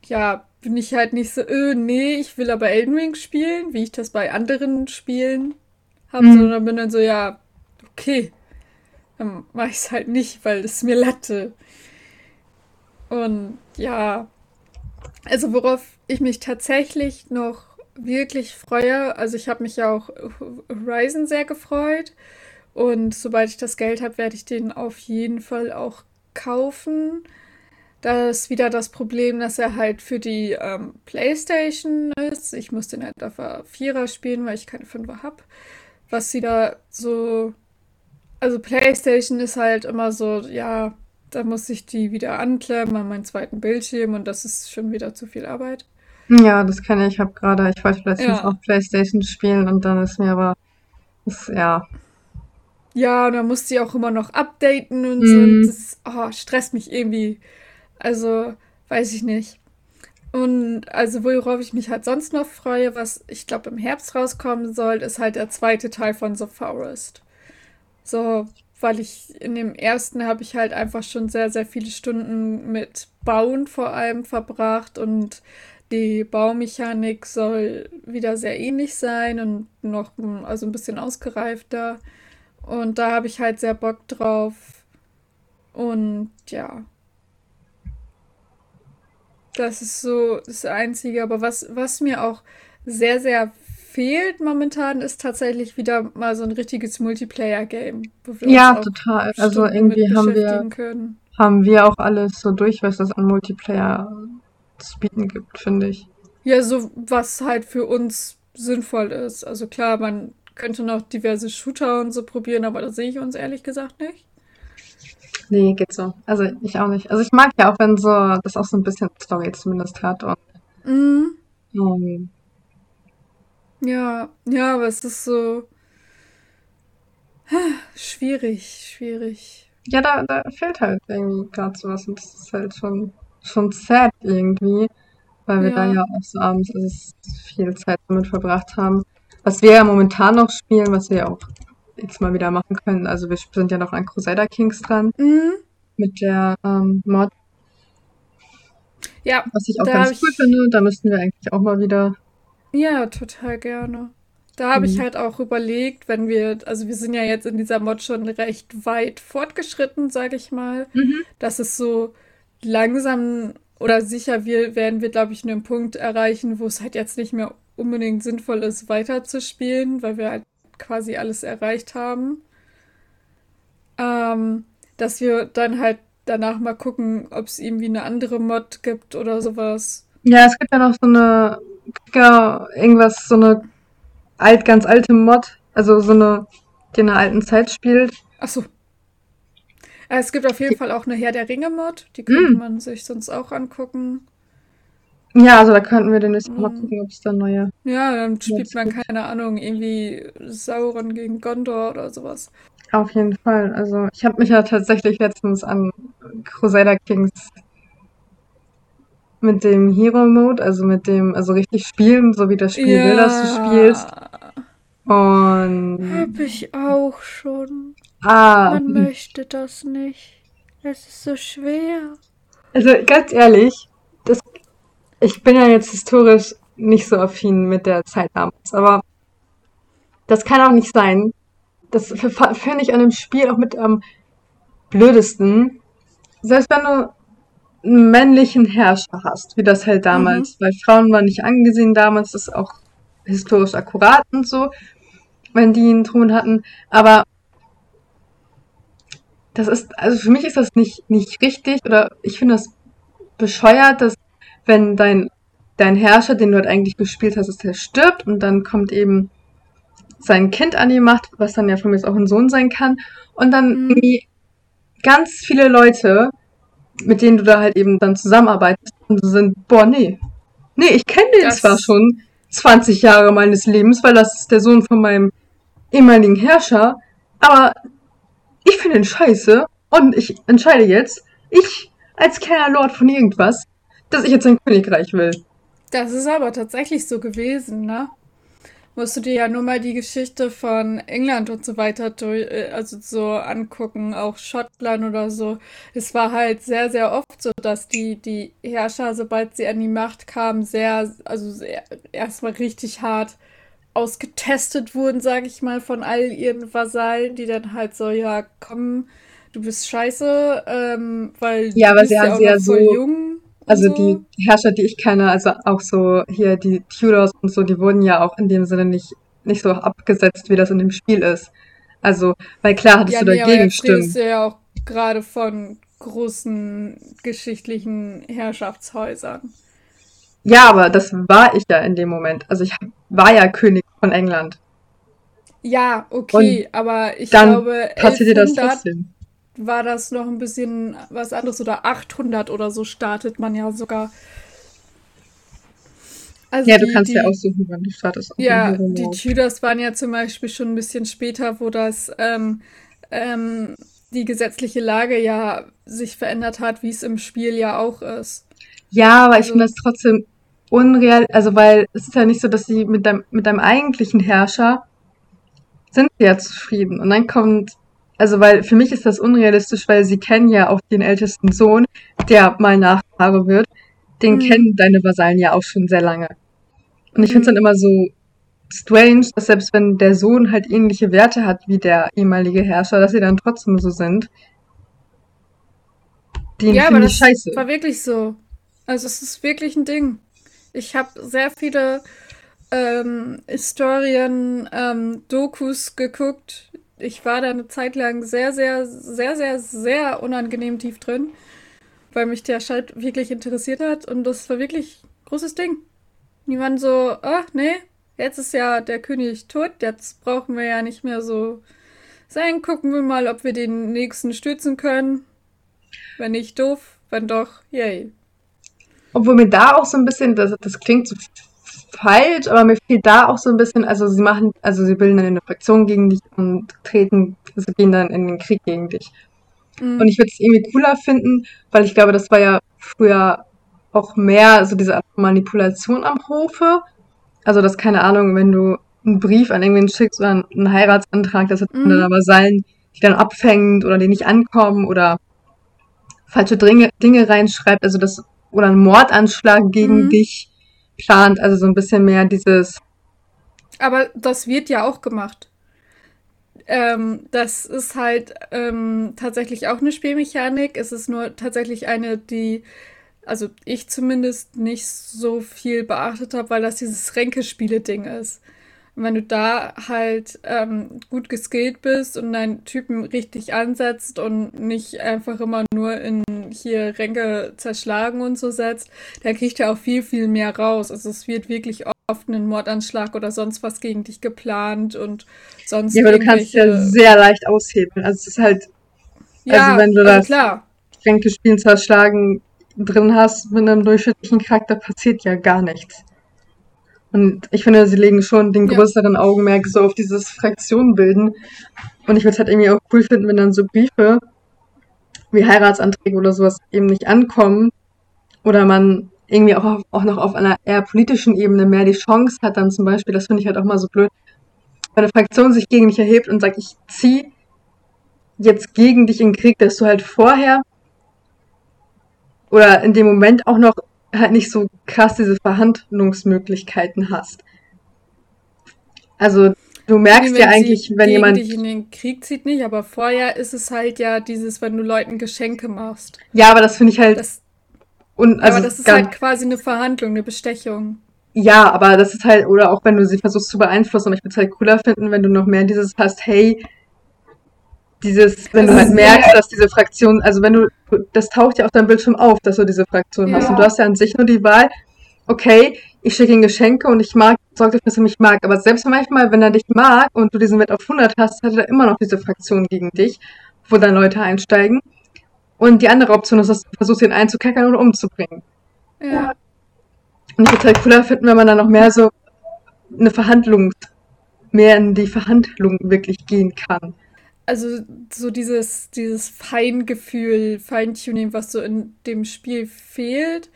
Speaker 2: ja, bin ich halt nicht so, öh, nee, ich will aber Elden Ring spielen, wie ich das bei anderen Spielen habe, mhm. sondern bin dann so, ja, okay, dann mache ich es halt nicht, weil es mir Latte. Und ja, also worauf ich mich tatsächlich noch wirklich freue, also ich habe mich ja auch Horizon sehr gefreut und sobald ich das Geld habe, werde ich den auf jeden Fall auch kaufen. Da ist wieder das Problem, dass er halt für die ähm, PlayStation ist. Ich muss den halt auf Vierer spielen, weil ich keine Fünfer habe. Was sie da so. Also PlayStation ist halt immer so, ja, da muss ich die wieder anklemmen an meinen zweiten Bildschirm und das ist schon wieder zu viel Arbeit.
Speaker 1: Ja, das kenne ich. Ich habe gerade, ich wollte letztens ja. auch PlayStation spielen und dann ist mir aber, ist, ja,
Speaker 2: ja, und dann muss sie auch immer noch updaten und so. Mhm. das oh, stresst mich irgendwie. Also, weiß ich nicht. Und also, worauf ich mich halt sonst noch freue, was ich glaube im Herbst rauskommen soll, ist halt der zweite Teil von The Forest. So, weil ich in dem ersten habe ich halt einfach schon sehr, sehr viele Stunden mit Bauen vor allem verbracht und die Baumechanik soll wieder sehr ähnlich sein und noch also ein bisschen ausgereifter. Und da habe ich halt sehr Bock drauf. Und ja. Das ist so das Einzige. Aber was, was mir auch sehr, sehr fehlt momentan, ist tatsächlich wieder mal so ein richtiges Multiplayer-Game.
Speaker 1: Ja, total. Also irgendwie haben wir, können. haben wir auch alles so durch, was es an Multiplayer zu bieten gibt, finde ich.
Speaker 2: Ja, so was halt für uns sinnvoll ist. Also klar, man könnte noch diverse Shooter und so probieren, aber das sehe ich uns ehrlich gesagt nicht.
Speaker 1: Nee, geht so. Also ich auch nicht. Also ich mag ja auch, wenn so das auch so ein bisschen Story zumindest hat und mhm.
Speaker 2: um, ja, ja, aber es ist so schwierig, schwierig.
Speaker 1: Ja, da, da fehlt halt irgendwie gerade sowas und das ist halt schon, schon sad irgendwie, weil wir ja. da ja auch so abends also viel Zeit damit verbracht haben. Was wir ja momentan noch spielen, was wir ja auch jetzt mal wieder machen können. Also wir sind ja noch an Crusader Kings dran. Mhm. Mit der ähm, Mod. Ja. Was ich auch ganz cool ich... finde. Da müssten wir eigentlich auch mal wieder.
Speaker 2: Ja, total gerne. Da habe mhm. ich halt auch überlegt, wenn wir, also wir sind ja jetzt in dieser Mod schon recht weit fortgeschritten, sage ich mal, mhm. dass es so langsam oder sicher wir, werden wir, glaube ich, einen Punkt erreichen, wo es halt jetzt nicht mehr unbedingt sinnvoll ist, weiterzuspielen, weil wir halt quasi alles erreicht haben. Ähm, dass wir dann halt danach mal gucken, ob es irgendwie eine andere Mod gibt oder sowas.
Speaker 1: Ja, es gibt ja noch so eine, ja, irgendwas, so eine alt, ganz alte Mod, also so eine, die in einer alten Zeit spielt.
Speaker 2: Ach so. Äh, es gibt auf jeden Fall auch eine Herr der Ringe Mod, die könnte mm. man sich sonst auch angucken.
Speaker 1: Ja, also da könnten wir demnächst mal mhm. gucken, ob es da neue.
Speaker 2: Ja, dann spielt man, keine Ahnung, irgendwie Sauron gegen Gondor oder sowas.
Speaker 1: Auf jeden Fall. Also ich habe mich ja tatsächlich letztens an Crusader Kings mit dem Hero Mode, also mit dem, also richtig spielen, so wie das Spiel ja. will, dass du spielst. Und.
Speaker 2: Hab ich auch schon. Ah. Man möchte das nicht. Es ist so schwer.
Speaker 1: Also ganz ehrlich, ich bin ja jetzt historisch nicht so affin mit der Zeit damals, aber das kann auch nicht sein. Das finde ich an dem Spiel auch mit am blödesten. Selbst wenn du einen männlichen Herrscher hast, wie das halt damals, mhm. weil Frauen waren nicht angesehen damals, das ist auch historisch akkurat und so, wenn die einen Thron hatten, aber das ist, also für mich ist das nicht, nicht richtig oder ich finde das bescheuert, dass wenn dein, dein Herrscher, den du halt eigentlich gespielt hast, dass der stirbt und dann kommt eben sein Kind an die Macht, was dann ja von mir auch ein Sohn sein kann. Und dann mhm. irgendwie ganz viele Leute, mit denen du da halt eben dann zusammenarbeitest und so sind, boah, nee. Nee, ich kenne den das zwar schon 20 Jahre meines Lebens, weil das ist der Sohn von meinem ehemaligen Herrscher, aber ich finde ihn scheiße und ich entscheide jetzt, ich als kleiner Lord von irgendwas, dass ich jetzt ein Königreich will.
Speaker 2: Das ist aber tatsächlich so gewesen, ne? musst du dir ja nur mal die Geschichte von England und so weiter durch, äh, also so angucken, auch Schottland oder so. Es war halt sehr, sehr oft so, dass die, die Herrscher, sobald sie an die Macht kamen, sehr, also sehr, erstmal richtig hart ausgetestet wurden, sage ich mal, von all ihren Vasallen, die dann halt so, ja, komm, du bist scheiße, ähm, weil
Speaker 1: ja,
Speaker 2: du
Speaker 1: aber
Speaker 2: bist
Speaker 1: sie
Speaker 2: ja
Speaker 1: haben
Speaker 2: auch
Speaker 1: sie ja so
Speaker 2: jung
Speaker 1: Also
Speaker 2: so.
Speaker 1: die Herrscher, die ich kenne, also auch so hier die Tudors und so, die wurden ja auch in dem Sinne nicht, nicht so abgesetzt, wie das in dem Spiel ist. Also, weil klar hattest
Speaker 2: Ja,
Speaker 1: du
Speaker 2: nee, aber
Speaker 1: dagegen
Speaker 2: jetzt redest du ja auch gerade von großen geschichtlichen Herrschaftshäusern.
Speaker 1: Ja, aber das war ich ja in dem Moment. Also ich war ja König von England.
Speaker 2: Ja,
Speaker 1: Und
Speaker 2: okay, aber ich
Speaker 1: dann
Speaker 2: glaube,
Speaker 1: passiert dir das
Speaker 2: 1100
Speaker 1: trotzdem.
Speaker 2: War das noch ein bisschen was anderes oder 800 oder so startet man ja sogar. Also
Speaker 1: Ja, du
Speaker 2: die,
Speaker 1: kannst ja
Speaker 2: die,
Speaker 1: aussuchen, wann du startest
Speaker 2: ja, die. Tudors waren ja zum Beispiel schon ein bisschen später, wo das ähm, ähm, die gesetzliche Lage ja sich verändert hat, wie es im Spiel ja auch ist.
Speaker 1: Ja, aber ich finde
Speaker 2: Also,
Speaker 1: das trotzdem unreal, also weil es ist ja nicht so, dass sie mit deinem, mit deinem eigentlichen Herrscher sind ja zufrieden. Und dann kommt, also weil für mich ist das unrealistisch, weil sie kennen ja auch den ältesten Sohn, der mal Nachfahre wird. Den
Speaker 2: mm,
Speaker 1: kennen deine Vasallen ja auch schon sehr lange. Und ich finde es dann
Speaker 2: mm.
Speaker 1: immer so strange, dass selbst wenn der Sohn halt ähnliche Werte hat wie der ehemalige Herrscher, dass sie dann trotzdem so sind. Den
Speaker 2: Ja, aber das
Speaker 1: scheiße.
Speaker 2: war wirklich so. Also es ist wirklich ein Ding. Ich habe sehr viele ähm, Historien, ähm, Dokus geguckt. Ich war da eine Zeit lang sehr, sehr, sehr, sehr, sehr unangenehm tief drin, weil mich der Schalt wirklich interessiert hat und das war wirklich ein großes Ding. Waren so, ach nee, jetzt ist ja der König tot, jetzt brauchen wir ja nicht mehr so sein. Gucken wir mal, ob wir den nächsten stützen können. Wenn nicht, doof. Wenn doch, yay.
Speaker 1: Obwohl mir da auch so ein bisschen, das, das klingt so falsch, aber mir fehlt da auch so ein bisschen, also sie machen, also sie bilden dann eine Fraktion gegen dich und treten, also gehen dann in den Krieg gegen dich. Und
Speaker 2: Mm,
Speaker 1: ich würde es irgendwie cooler finden, weil ich glaube, das war ja früher auch mehr so diese Art von Manipulation am Hofe. Also, dass, keine Ahnung, wenn du einen Brief an irgendwen schickst oder einen Heiratsantrag, dass er dann aber sein, die dann abfängt oder die nicht ankommen oder falsche Dinge, Dinge reinschreibt, also das, oder einen Mordanschlag gegen
Speaker 2: mm.
Speaker 1: dich plant, also so ein bisschen mehr dieses,
Speaker 2: Aber das wird ja auch gemacht. Ähm, das ist halt ähm, tatsächlich auch eine Spielmechanik. Es ist nur tatsächlich eine, die, also ich zumindest nicht so viel beachtet habe, weil das dieses Ränkespiele-Ding ist. Und wenn du da halt ähm, gut geskillt bist und deinen Typen richtig ansetzt und nicht einfach immer nur in hier Ränke zerschlagen und so setzt, dann kriegt er auch viel, viel mehr raus. Also es wird wirklich oft ein Mordanschlag oder sonst was gegen dich geplant und
Speaker 1: ja,
Speaker 2: sonst
Speaker 1: aber du kannst es ja sehr leicht aushebeln. Also es ist halt, also
Speaker 2: Ja,
Speaker 1: wenn du
Speaker 2: also
Speaker 1: das
Speaker 2: klar.
Speaker 1: Ränkespielen zerschlagen drin hast mit einem durchschnittlichen Charakter, passiert ja gar nichts. Und ich finde, sie legen schon den
Speaker 2: Ja.
Speaker 1: größeren Augenmerk so auf dieses Fraktionenbilden. Und ich würde es halt irgendwie auch cool finden, wenn dann so Briefe wie Heiratsanträge oder sowas eben nicht ankommen oder man irgendwie auch, auch noch auf einer eher politischen Ebene mehr die Chance hat, dann zum Beispiel, das finde ich halt auch mal so blöd, wenn eine Fraktion sich gegen dich erhebt und sagt, ich ziehe jetzt gegen dich in den Krieg, dass du halt vorher oder in dem Moment auch noch halt nicht so krass diese Verhandlungsmöglichkeiten hast. Also du merkst ja eigentlich, wenn jemand,
Speaker 2: dich in den Krieg zieht, nicht, aber vorher ist es halt ja dieses, wenn du Leuten Geschenke machst.
Speaker 1: ja, aber das finde ich halt,
Speaker 2: Das,
Speaker 1: un,
Speaker 2: aber
Speaker 1: also
Speaker 2: das ist halt quasi eine Verhandlung, eine Bestechung.
Speaker 1: ja, aber das ist halt, oder auch wenn du sie versuchst zu beeinflussen, aber ich würde es halt cooler finden, wenn du noch mehr dieses hast, hey, dieses, wenn du
Speaker 2: Es
Speaker 1: halt merkst, dass diese Fraktion, also wenn du, das taucht ja auf deinem Bildschirm auf, dass du diese Fraktion hast und du
Speaker 2: ja,
Speaker 1: hast ja an sich nur die Wahl, okay, ich schicke ihm Geschenke und ich mag, sorge dafür, dass er mich mag. Aber selbst manchmal, wenn er dich mag und du diesen Wert auf hundert hast, hat er immer noch diese Fraktion gegen dich, wo dann Leute einsteigen. Und die andere Option ist, dass du versuchst, ihn einzukeckern oder umzubringen.
Speaker 2: ja.
Speaker 1: Und ich würde es halt cooler finden, wenn man dann noch mehr so eine Verhandlung, mehr in die Verhandlung wirklich gehen kann.
Speaker 2: Also so dieses, dieses Feingefühl, Feintuning, was so in dem Spiel fehlt.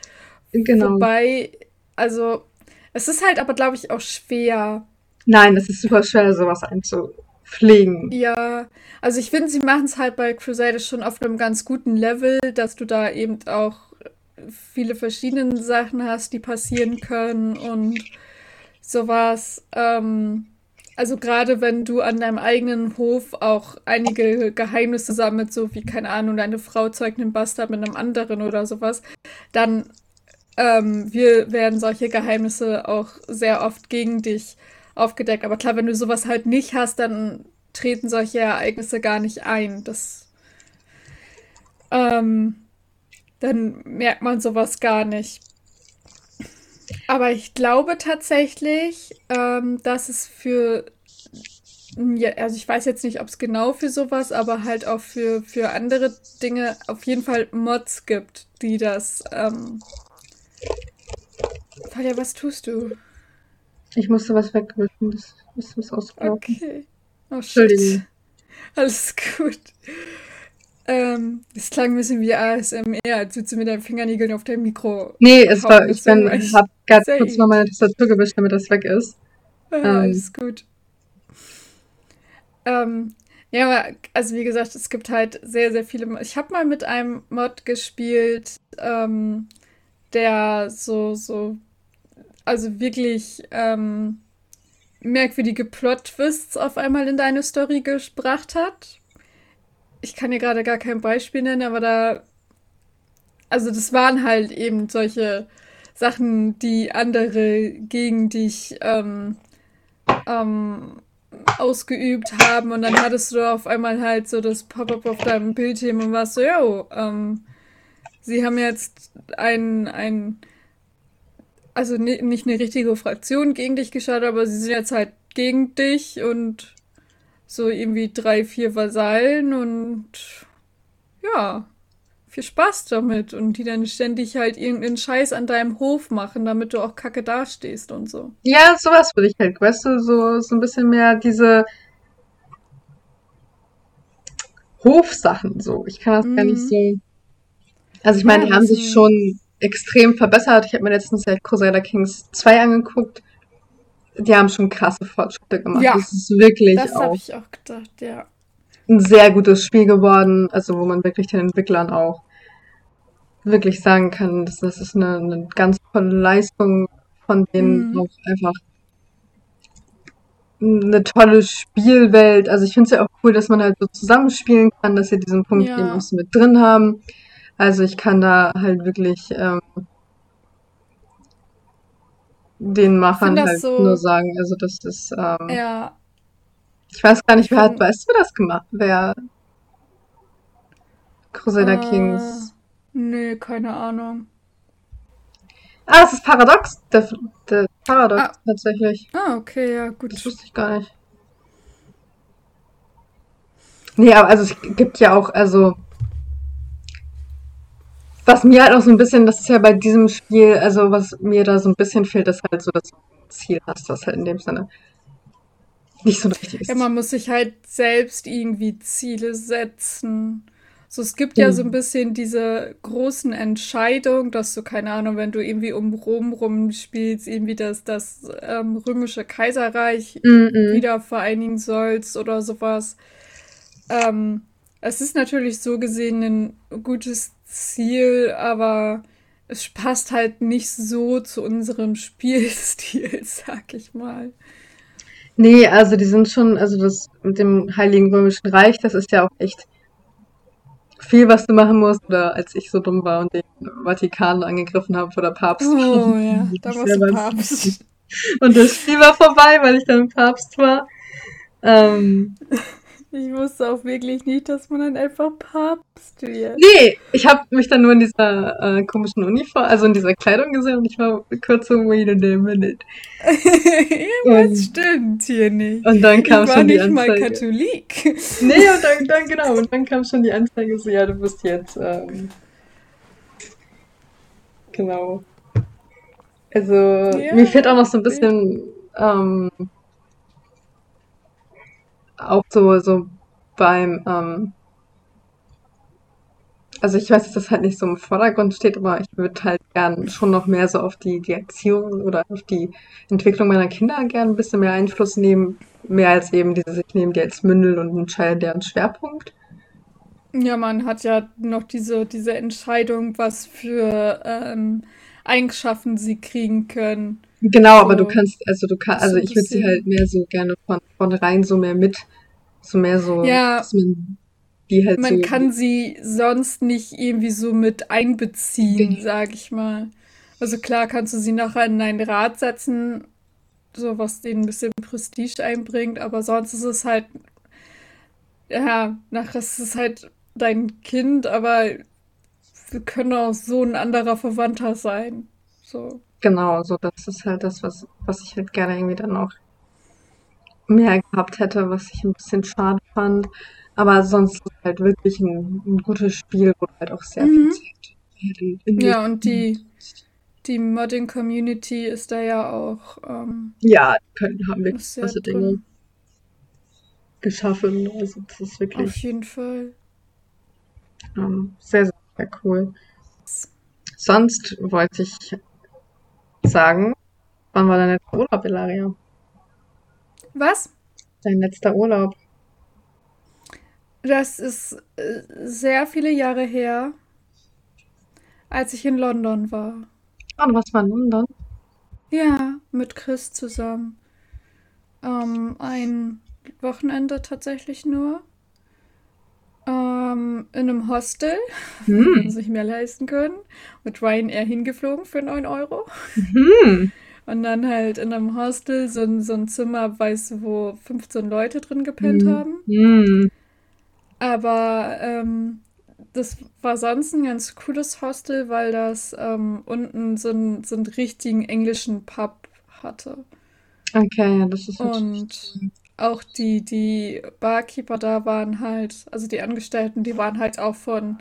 Speaker 1: Genau.
Speaker 2: Wobei, also es ist halt aber, glaube ich, auch schwer,
Speaker 1: Nein, es ist super schwer, sowas einzupflegen.
Speaker 2: Ja, also ich finde, sie machen es halt bei Crusaders schon auf einem ganz guten Level, dass du da eben auch viele verschiedene Sachen hast, die passieren können und sowas. Ähm, also gerade wenn du an deinem eigenen Hof auch einige Geheimnisse sammelst, so wie, keine Ahnung, deine Frau zeugt einen Bastard mit einem anderen oder sowas, dann ähm, wir werden solche Geheimnisse auch sehr oft gegen dich aufgedeckt. Aber klar, wenn du sowas halt nicht hast, dann treten solche Ereignisse gar nicht ein. Das ähm, dann merkt man sowas gar nicht. Aber ich glaube tatsächlich, ähm, dass es für, ja, also ich weiß jetzt nicht, ob es genau für sowas, aber halt auch für, für andere Dinge auf jeden Fall Mods gibt, die das. Ähm Talia, was tust du?
Speaker 1: Ich musste was wegwischen, das ist was ausgelaufen.
Speaker 2: Okay. Oh, shit. Alles gut. Ähm, das klang ein bisschen wie ASMR, als würdest du mit deinen Fingernägeln auf dein Mikro.
Speaker 1: Nee, es war, ich bin, ich hab ganz kurz mal meine Tastatur gewischt, damit das weg ist.
Speaker 2: Ah, ähm. Alles gut. Ähm, ja, aber, also wie gesagt, es gibt halt sehr, sehr viele. Ich habe mal mit einem Mod gespielt, ähm, der so, so, also wirklich, ähm, merkwürdige Plot-Twists auf einmal in deine Story gebracht hat ich kann dir gerade gar kein Beispiel nennen, aber da, also das waren halt eben solche Sachen, die andere gegen dich ähm, ähm, ausgeübt haben und dann hattest du auf einmal halt so das Pop-up auf deinem Bildschirm und warst so, yo, ähm, sie haben jetzt ein, ein also nicht eine richtige Fraktion gegen dich geschaut, aber sie sind jetzt halt gegen dich und so irgendwie drei, vier Vasallen und ja, viel Spaß damit und die dann ständig halt irgendeinen Scheiß an deinem Hof machen, damit du auch kacke dastehst und so.
Speaker 1: Ja, sowas würde ich halt, weißt du, so, so ein bisschen mehr diese Hofsachen so. Ich kann das mm. gar nicht mhm. so. Also ich meine, ja, die haben sich schon extrem verbessert. Ich habe mir letztens ja Crusader Kings 2 angeguckt die haben schon krasse Fortschritte gemacht. Ja, das ist wirklich
Speaker 2: das habe ich auch gedacht, ja.
Speaker 1: Ein sehr gutes Spiel geworden, also wo man wirklich den Entwicklern auch wirklich sagen kann, dass das ist eine, eine ganz tolle Leistung von denen mhm. auch einfach eine tolle Spielwelt. Also ich finde es ja auch cool, dass man halt so zusammenspielen kann, dass sie diesen Punkt ja. eben auch so mit drin haben. Also ich kann da halt wirklich ähm, den Machern halt so, nur sagen. Also das ist. Ähm,
Speaker 2: ja.
Speaker 1: Ich weiß gar nicht, wer hat, weißt du das gemacht? Wer? Crusader äh, Kings.
Speaker 2: Nee, keine Ahnung.
Speaker 1: Ah, es ist Paradox. Der, der Paradox ah. tatsächlich.
Speaker 2: Ah, okay, ja, gut.
Speaker 1: Das wusste ich gar nicht. Nee, aber also es gibt ja auch, also was mir halt auch so ein bisschen, das ist ja bei diesem Spiel, also was mir da so ein bisschen fehlt, ist halt so, dass du ein Ziel hast, was halt in dem Sinne nicht so richtig ist.
Speaker 2: Ja, man muss sich halt selbst irgendwie Ziele setzen. So, es gibt mhm. ja so ein bisschen diese großen Entscheidungen, dass du, keine Ahnung, wenn du irgendwie um Rom rum spielst, irgendwie das, das ähm, römische Kaiserreich mhm. wieder vereinigen sollst oder sowas. Ähm, es ist natürlich so gesehen ein gutes Ziel, aber es passt halt nicht so zu unserem Spielstil, sag ich mal.
Speaker 1: Nee, also die sind schon, also das mit dem Heiligen Römischen Reich, das ist ja auch echt viel, was du machen musst. Oder als ich so dumm war und den Vatikan angegriffen habe vor der Papst.
Speaker 2: Oh ja, da warst du Papst.
Speaker 1: Und das Spiel war vorbei, weil ich dann Papst war. Ähm,
Speaker 2: ich wusste auch wirklich nicht, dass man dann einfach Papst wird.
Speaker 1: Nee, ich habe mich dann nur in dieser äh, komischen Uniform, also in dieser Kleidung gesehen und ich war kurz so, wait a minute.
Speaker 2: Was stimmt hier nicht?
Speaker 1: Und dann kam ich war schon die nicht Anzeige.
Speaker 2: mal Katholik.
Speaker 1: Nee, und dann, dann, genau, und dann kam schon die Anzeige so, ja, du bist jetzt, ähm, genau. Also, ja. mir fehlt auch noch so ein bisschen, ähm, auch so, so beim, ähm, also ich weiß, dass das halt nicht so im Vordergrund steht, aber ich würde halt gern schon noch mehr so auf die, die Erziehung oder auf die Entwicklung meiner Kinder gern ein bisschen mehr Einfluss nehmen. Mehr als eben dieses, ich nehme die als Mündel und entscheide deren Schwerpunkt.
Speaker 2: Ja, man hat ja noch diese, diese Entscheidung, was für ähm, Eigenschaften sie kriegen können.
Speaker 1: Genau, so, aber du kannst, also du kannst, also ich würde sie halt mehr so gerne von, von rein so mehr mit, so mehr so,
Speaker 2: ja, dass man die halt man so kann sie sonst nicht irgendwie so mit einbeziehen, genau. sag ich mal. Also klar kannst du sie nachher in einen Rat setzen, so was denen ein bisschen Prestige einbringt, aber sonst ist es halt, ja, nachher ist es halt dein Kind, aber können auch so ein anderer Verwandter sein. So.
Speaker 1: Genau, so das ist halt das, was, was ich halt gerne irgendwie dann auch mehr gehabt hätte, was ich ein bisschen schade fand. Aber sonst halt wirklich ein, ein gutes Spiel, wo halt auch sehr mhm. viel
Speaker 2: Zeit Ja, und die, die Modding Community ist da ja auch. Ähm,
Speaker 1: ja, können, haben wir große Dinge geschaffen. Also das ist wirklich.
Speaker 2: Auf jeden Fall.
Speaker 1: Ähm, sehr, sehr, sehr cool. Sonst wollte ich sagen, wann war dein letzter Urlaub, Ilaria?
Speaker 2: Was?
Speaker 1: Dein letzter Urlaub.
Speaker 2: Das ist äh, sehr viele Jahre her, als ich in London war.
Speaker 1: Du warst mal in London?
Speaker 2: Ja, mit Chris zusammen. Ähm, ein Wochenende tatsächlich nur. Ähm, in einem Hostel, hm. sich mehr leisten können. Mit Ryanair hingeflogen für 9 Euro. Hm. Und dann halt in einem Hostel so ein, so ein Zimmer, weißt du, wo 15 Leute drin gepennt hm. haben. Hm. Aber ähm, das war sonst ein ganz cooles Hostel, weil das ähm, unten so, ein, so einen richtigen englischen Pub hatte.
Speaker 1: Okay, ja, das ist
Speaker 2: Und auch die, die Barkeeper da waren halt, also die Angestellten, die waren halt auch von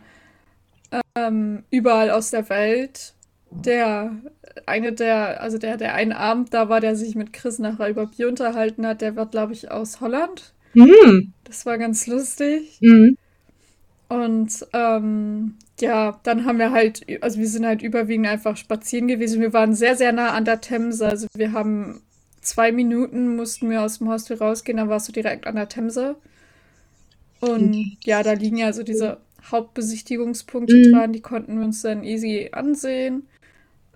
Speaker 2: ähm, überall aus der Welt. Der eine der, also der, der einen Abend da war, der sich mit Chris nachher über Bier unterhalten hat, der wird, glaube ich, aus Holland. Mhm. Das war ganz lustig. Mhm. Und ähm, ja, dann haben wir halt, also wir sind halt überwiegend einfach spazieren gewesen. Wir waren sehr, sehr nah an der Themse. Also wir haben zwei Minuten mussten wir aus dem Hostel rausgehen, dann warst du direkt an der Themse. Und ja, da liegen ja so diese Hauptbesichtigungspunkte mhm. dran, die konnten wir uns dann easy ansehen.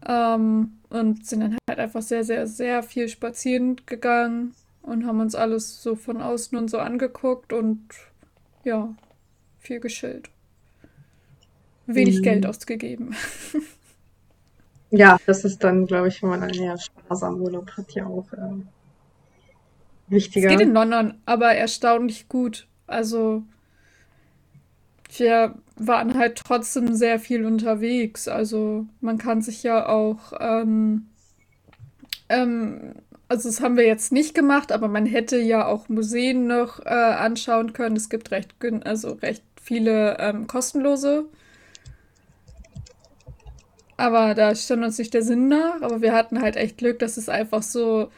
Speaker 2: Ähm, und sind dann halt einfach sehr, sehr, sehr viel spazieren gegangen und haben uns alles so von außen und so angeguckt und ja, viel geschillt. Wenig mhm. Geld ausgegeben.
Speaker 1: Ja, das ist dann, glaube ich, wenn man einen eher sparsamen Urlaub hat, ja auch äh, wichtiger.
Speaker 2: Es geht in London, aber erstaunlich gut. Also wir waren halt trotzdem sehr viel unterwegs. Also man kann sich ja auch, ähm, ähm, also das haben wir jetzt nicht gemacht, aber man hätte ja auch Museen noch äh, anschauen können. Es gibt recht, also recht viele ähm, kostenlose aber da stand uns nicht der Sinn nach. Aber wir hatten halt echt Glück, dass es einfach so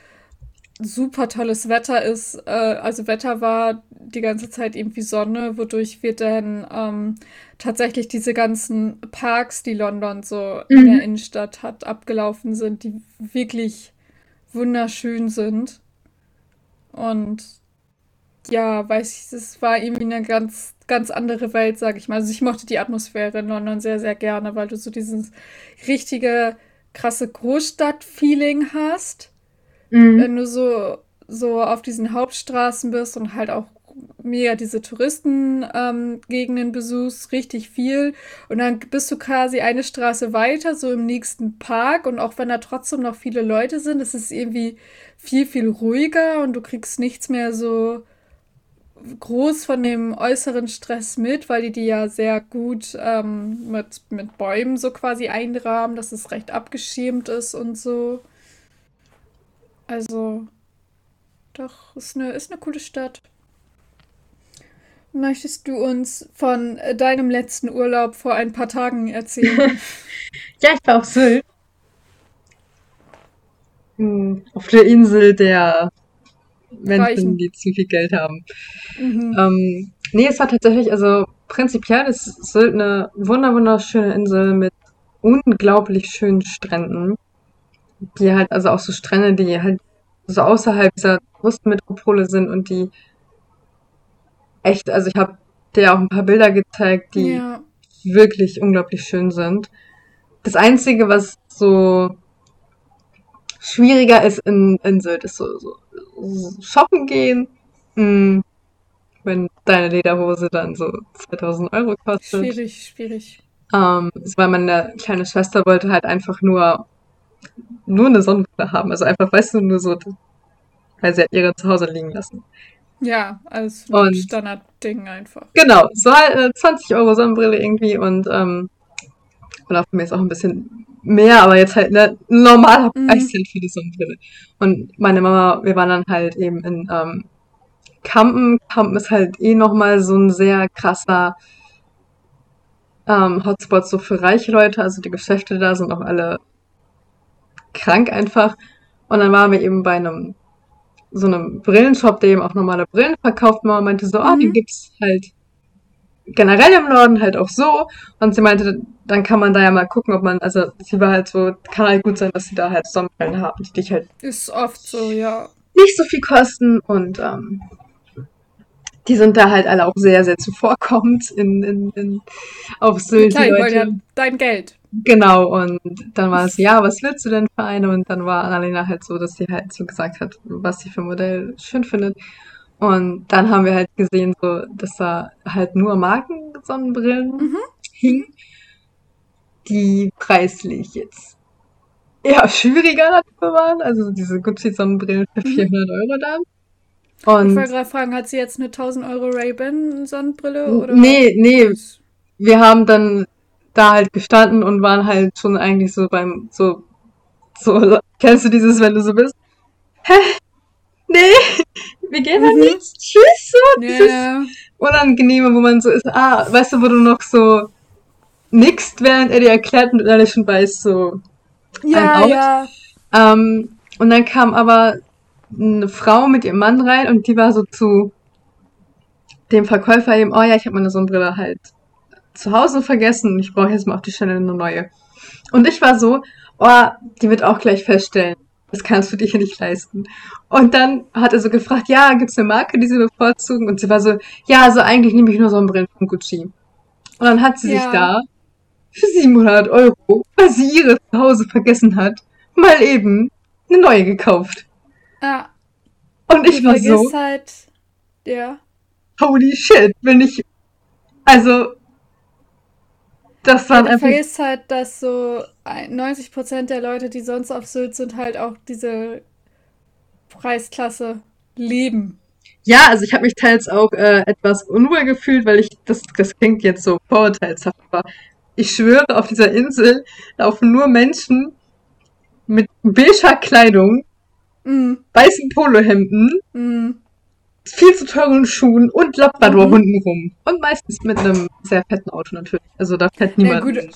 Speaker 2: super tolles Wetter ist. Äh, also Wetter war die ganze Zeit irgendwie Sonne, wodurch wir dann ähm, tatsächlich diese ganzen Parks, die London so mhm. in der Innenstadt hat, abgelaufen sind, die wirklich wunderschön sind. Und ja, weiß ich, es war irgendwie eine ganz, ganz andere Welt, sag ich mal. Also ich mochte die Atmosphäre in London sehr, sehr gerne, weil du so dieses richtige, krasse Großstadt-Feeling hast. Mhm. Wenn du so, so auf diesen Hauptstraßen bist und halt auch mega diese Touristengegenden ähm, besuchst, richtig viel. Und dann bist du quasi eine Straße weiter, so im nächsten Park. Und auch wenn da trotzdem noch viele Leute sind, ist es irgendwie viel, viel ruhiger und du kriegst nichts mehr so groß von dem äußeren Stress mit, weil die die ja sehr gut ähm, mit, mit Bäumen so quasi einrahmen, dass es recht abgeschirmt ist und so. Also, doch, ist eine, ist eine coole Stadt. Möchtest du uns von deinem letzten Urlaub vor ein paar Tagen erzählen?
Speaker 1: ja, ich war auf Sylt. Hm, auf der Insel der Menschen, die zu viel Geld haben. Mhm. Ähm, nee, es war tatsächlich, also prinzipiell ist Sylt eine wunder wunderschöne Insel mit unglaublich schönen Stränden. Die halt, also auch so Strände, die halt so außerhalb dieser Brustmetropole sind und die echt, also ich habe dir auch ein paar Bilder gezeigt, die ja. wirklich unglaublich schön sind. Das Einzige, was so schwieriger ist in, in Sylt, ist so, so shoppen gehen. Hm, wenn deine Lederhose dann so 2000 Euro kostet.
Speaker 2: Schwierig, schwierig.
Speaker 1: Ähm, weil meine kleine Schwester wollte halt einfach nur, nur eine Sonnenbrille haben. Also einfach, weißt du, nur so, weil sie hat ihre zu Hause liegen lassen.
Speaker 2: Ja, als und, Standardding einfach.
Speaker 1: Genau, so halt äh, 20 Euro Sonnenbrille irgendwie und ähm, für mich ist auch ein bisschen mehr, aber jetzt halt ne, normal mhm. Preis halt für die Sonnenbrille. Und meine Mama, wir waren dann halt eben in ähm, Kampen. Kampen ist halt eh nochmal so ein sehr krasser ähm, Hotspot so für reiche Leute. Also die Geschäfte da sind auch alle krank einfach. Und dann waren wir eben bei einem so einem Brillenshop, der eben auch normale Brillen verkauft. Mama meinte so, ah, mhm. oh, die gibt's halt generell im Norden halt auch so. Und sie meinte, dann kann man da ja mal gucken, ob man, also sie war halt so, kann halt gut sein, dass sie da halt Sonnenbrillen haben, die dich halt.
Speaker 2: Ist oft so, ja.
Speaker 1: Nicht so viel kosten und ähm, die sind da halt alle auch sehr, sehr zuvorkommend in, in, in, auf Sylt.
Speaker 2: Die Leute. ja dein Geld.
Speaker 1: Genau, und dann war es, ja, was willst du denn für eine? Und dann war Annalena halt so, dass sie halt so gesagt hat, was sie für ein Modell schön findet. Und dann haben wir halt gesehen, so, dass da halt nur Markensonnenbrillen mhm. hingen, die preislich jetzt eher schwieriger dafür waren. Also diese Gucci-Sonnenbrillen für 400 mhm. Euro da.
Speaker 2: Und ich wollte gerade fragen, hat sie jetzt eine 1000 Euro Ray-Ban Sonnenbrille? Oder
Speaker 1: nee, nee. Wir haben dann da halt gestanden und waren halt schon eigentlich so beim, so, so, kennst du dieses, wenn du so bist? Hä? Nee, wir gehen mhm. jetzt. Tschüss, so. Dieses yeah. Unangenehme, wo man so ist, ah, weißt du, wo du noch so nickst, während er dir erklärt und ehrlich schon weiß, so,
Speaker 2: ja, ja.
Speaker 1: Ähm, und dann kam aber eine Frau mit ihrem Mann rein und die war so zu dem Verkäufer eben, oh ja, ich habe meine Sonnenbrille halt zu Hause vergessen und ich brauche jetzt mal auf die Stelle eine neue. Und ich war so, oh, die wird auch gleich feststellen, das kannst du dir hier nicht leisten. Und dann hat er so gefragt, ja, gibt's eine Marke, die sie bevorzugen? Und sie war so, ja, also eigentlich nehme ich nur Sonnenbrillen von Gucci. Und dann hat sie ja. sich da für 700 Euro, weil sie ihre zu Hause vergessen hat, mal eben eine neue gekauft.
Speaker 2: Ja.
Speaker 1: Und ich war so.
Speaker 2: Halt, ja.
Speaker 1: Holy shit, wenn ich. Also. Das war
Speaker 2: ja. Du vergisst halt, dass so 90% der Leute, die sonst auf Sylt sind, halt auch diese Preisklasse leben.
Speaker 1: Ja, also ich habe mich teils auch äh, etwas unwohl gefühlt, weil ich, das, das klingt jetzt so vorurteilshaft, aber ich schwöre, auf dieser Insel laufen nur Menschen mit beiger Kleidung, mm. weißen Polohemden, mm. Viel zu teuren Schuhen und Labrador-Hunden mhm. rum. Und meistens mit einem sehr fetten Auto natürlich. Also da fährt niemand.
Speaker 2: Ja, gut,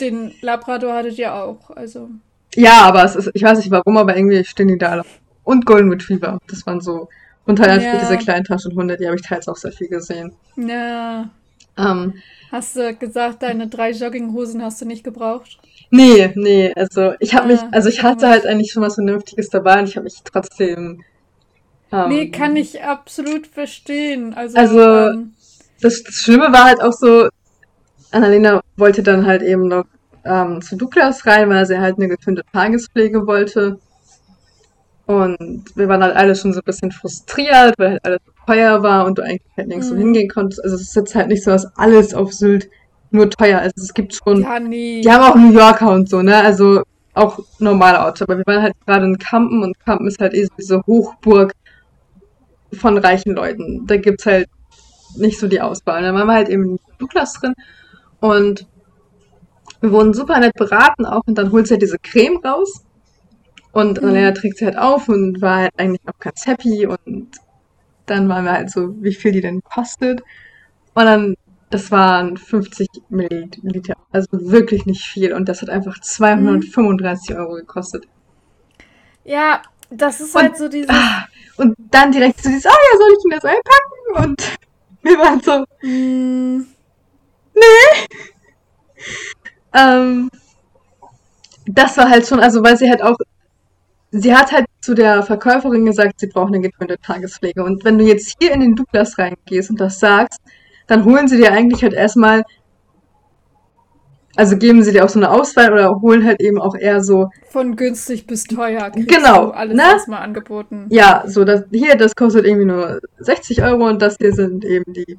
Speaker 2: den Labrador hattet ihr auch, also.
Speaker 1: Ja, aber es ist, ich weiß nicht warum, aber irgendwie stehen die da. Und Golden Retriever. Das waren so. Und halt ja. diese kleinen Taschenhunde, die habe ich teils auch sehr viel gesehen.
Speaker 2: Ja.
Speaker 1: Ähm,
Speaker 2: hast du gesagt, deine drei Jogginghosen hast du nicht gebraucht?
Speaker 1: Nee, nee, also ich habe ah, mich, also ich hatte halt eigentlich schon was Vernünftiges dabei und ich habe mich trotzdem.
Speaker 2: Ähm, nee, kann ich absolut verstehen. Also,
Speaker 1: also ähm, das, das Schlimme war halt auch so, Annalena wollte dann halt eben noch ähm, zu Douglas rein, weil sie halt eine getönte Tagespflege wollte. Und wir waren halt alle schon so ein bisschen frustriert, weil halt alles so teuer war und du eigentlich halt nirgends mhm. so hingehen konntest. Also es ist jetzt halt nicht so, dass alles auf Sylt nur teuer ist. Es gibt schon.
Speaker 2: Ja, nee.
Speaker 1: Die haben auch New Yorker und so, ne? Also auch normale Orte. Aber wir waren halt gerade in Kampen und Kampen ist halt eh so diese Hochburg von reichen Leuten. Da gibt's halt nicht so die Auswahl. Da waren wir halt eben in Douglas drin und wir wurden super nett beraten auch und dann holt sie halt diese Creme raus und mhm. Alena trägt sie halt auf und war halt eigentlich auch ganz happy und dann waren wir halt so, wie viel die denn kostet. Und dann, das waren 50 Milliliter, also wirklich nicht viel. Und das hat einfach 235 mhm. Euro gekostet.
Speaker 2: Ja, das ist und, halt so dieses. Ah,
Speaker 1: und dann direkt so dieses, oh ja, soll ich ihn das einpacken? Und wir waren so.
Speaker 2: Mm.
Speaker 1: Ähm, das war halt schon, also weil sie halt auch, sie hat halt zu der Verkäuferin gesagt, sie braucht eine getönte Tagespflege. Und wenn du jetzt hier in den Douglas reingehst und das sagst, dann holen sie dir eigentlich halt erstmal, also geben sie dir auch so eine Auswahl oder holen halt eben auch eher so.
Speaker 2: Von günstig bis teuer.
Speaker 1: Genau.
Speaker 2: alles
Speaker 1: ne?
Speaker 2: erstmal angeboten.
Speaker 1: Ja, so das, hier, das kostet irgendwie nur 60 Euro und das hier sind eben die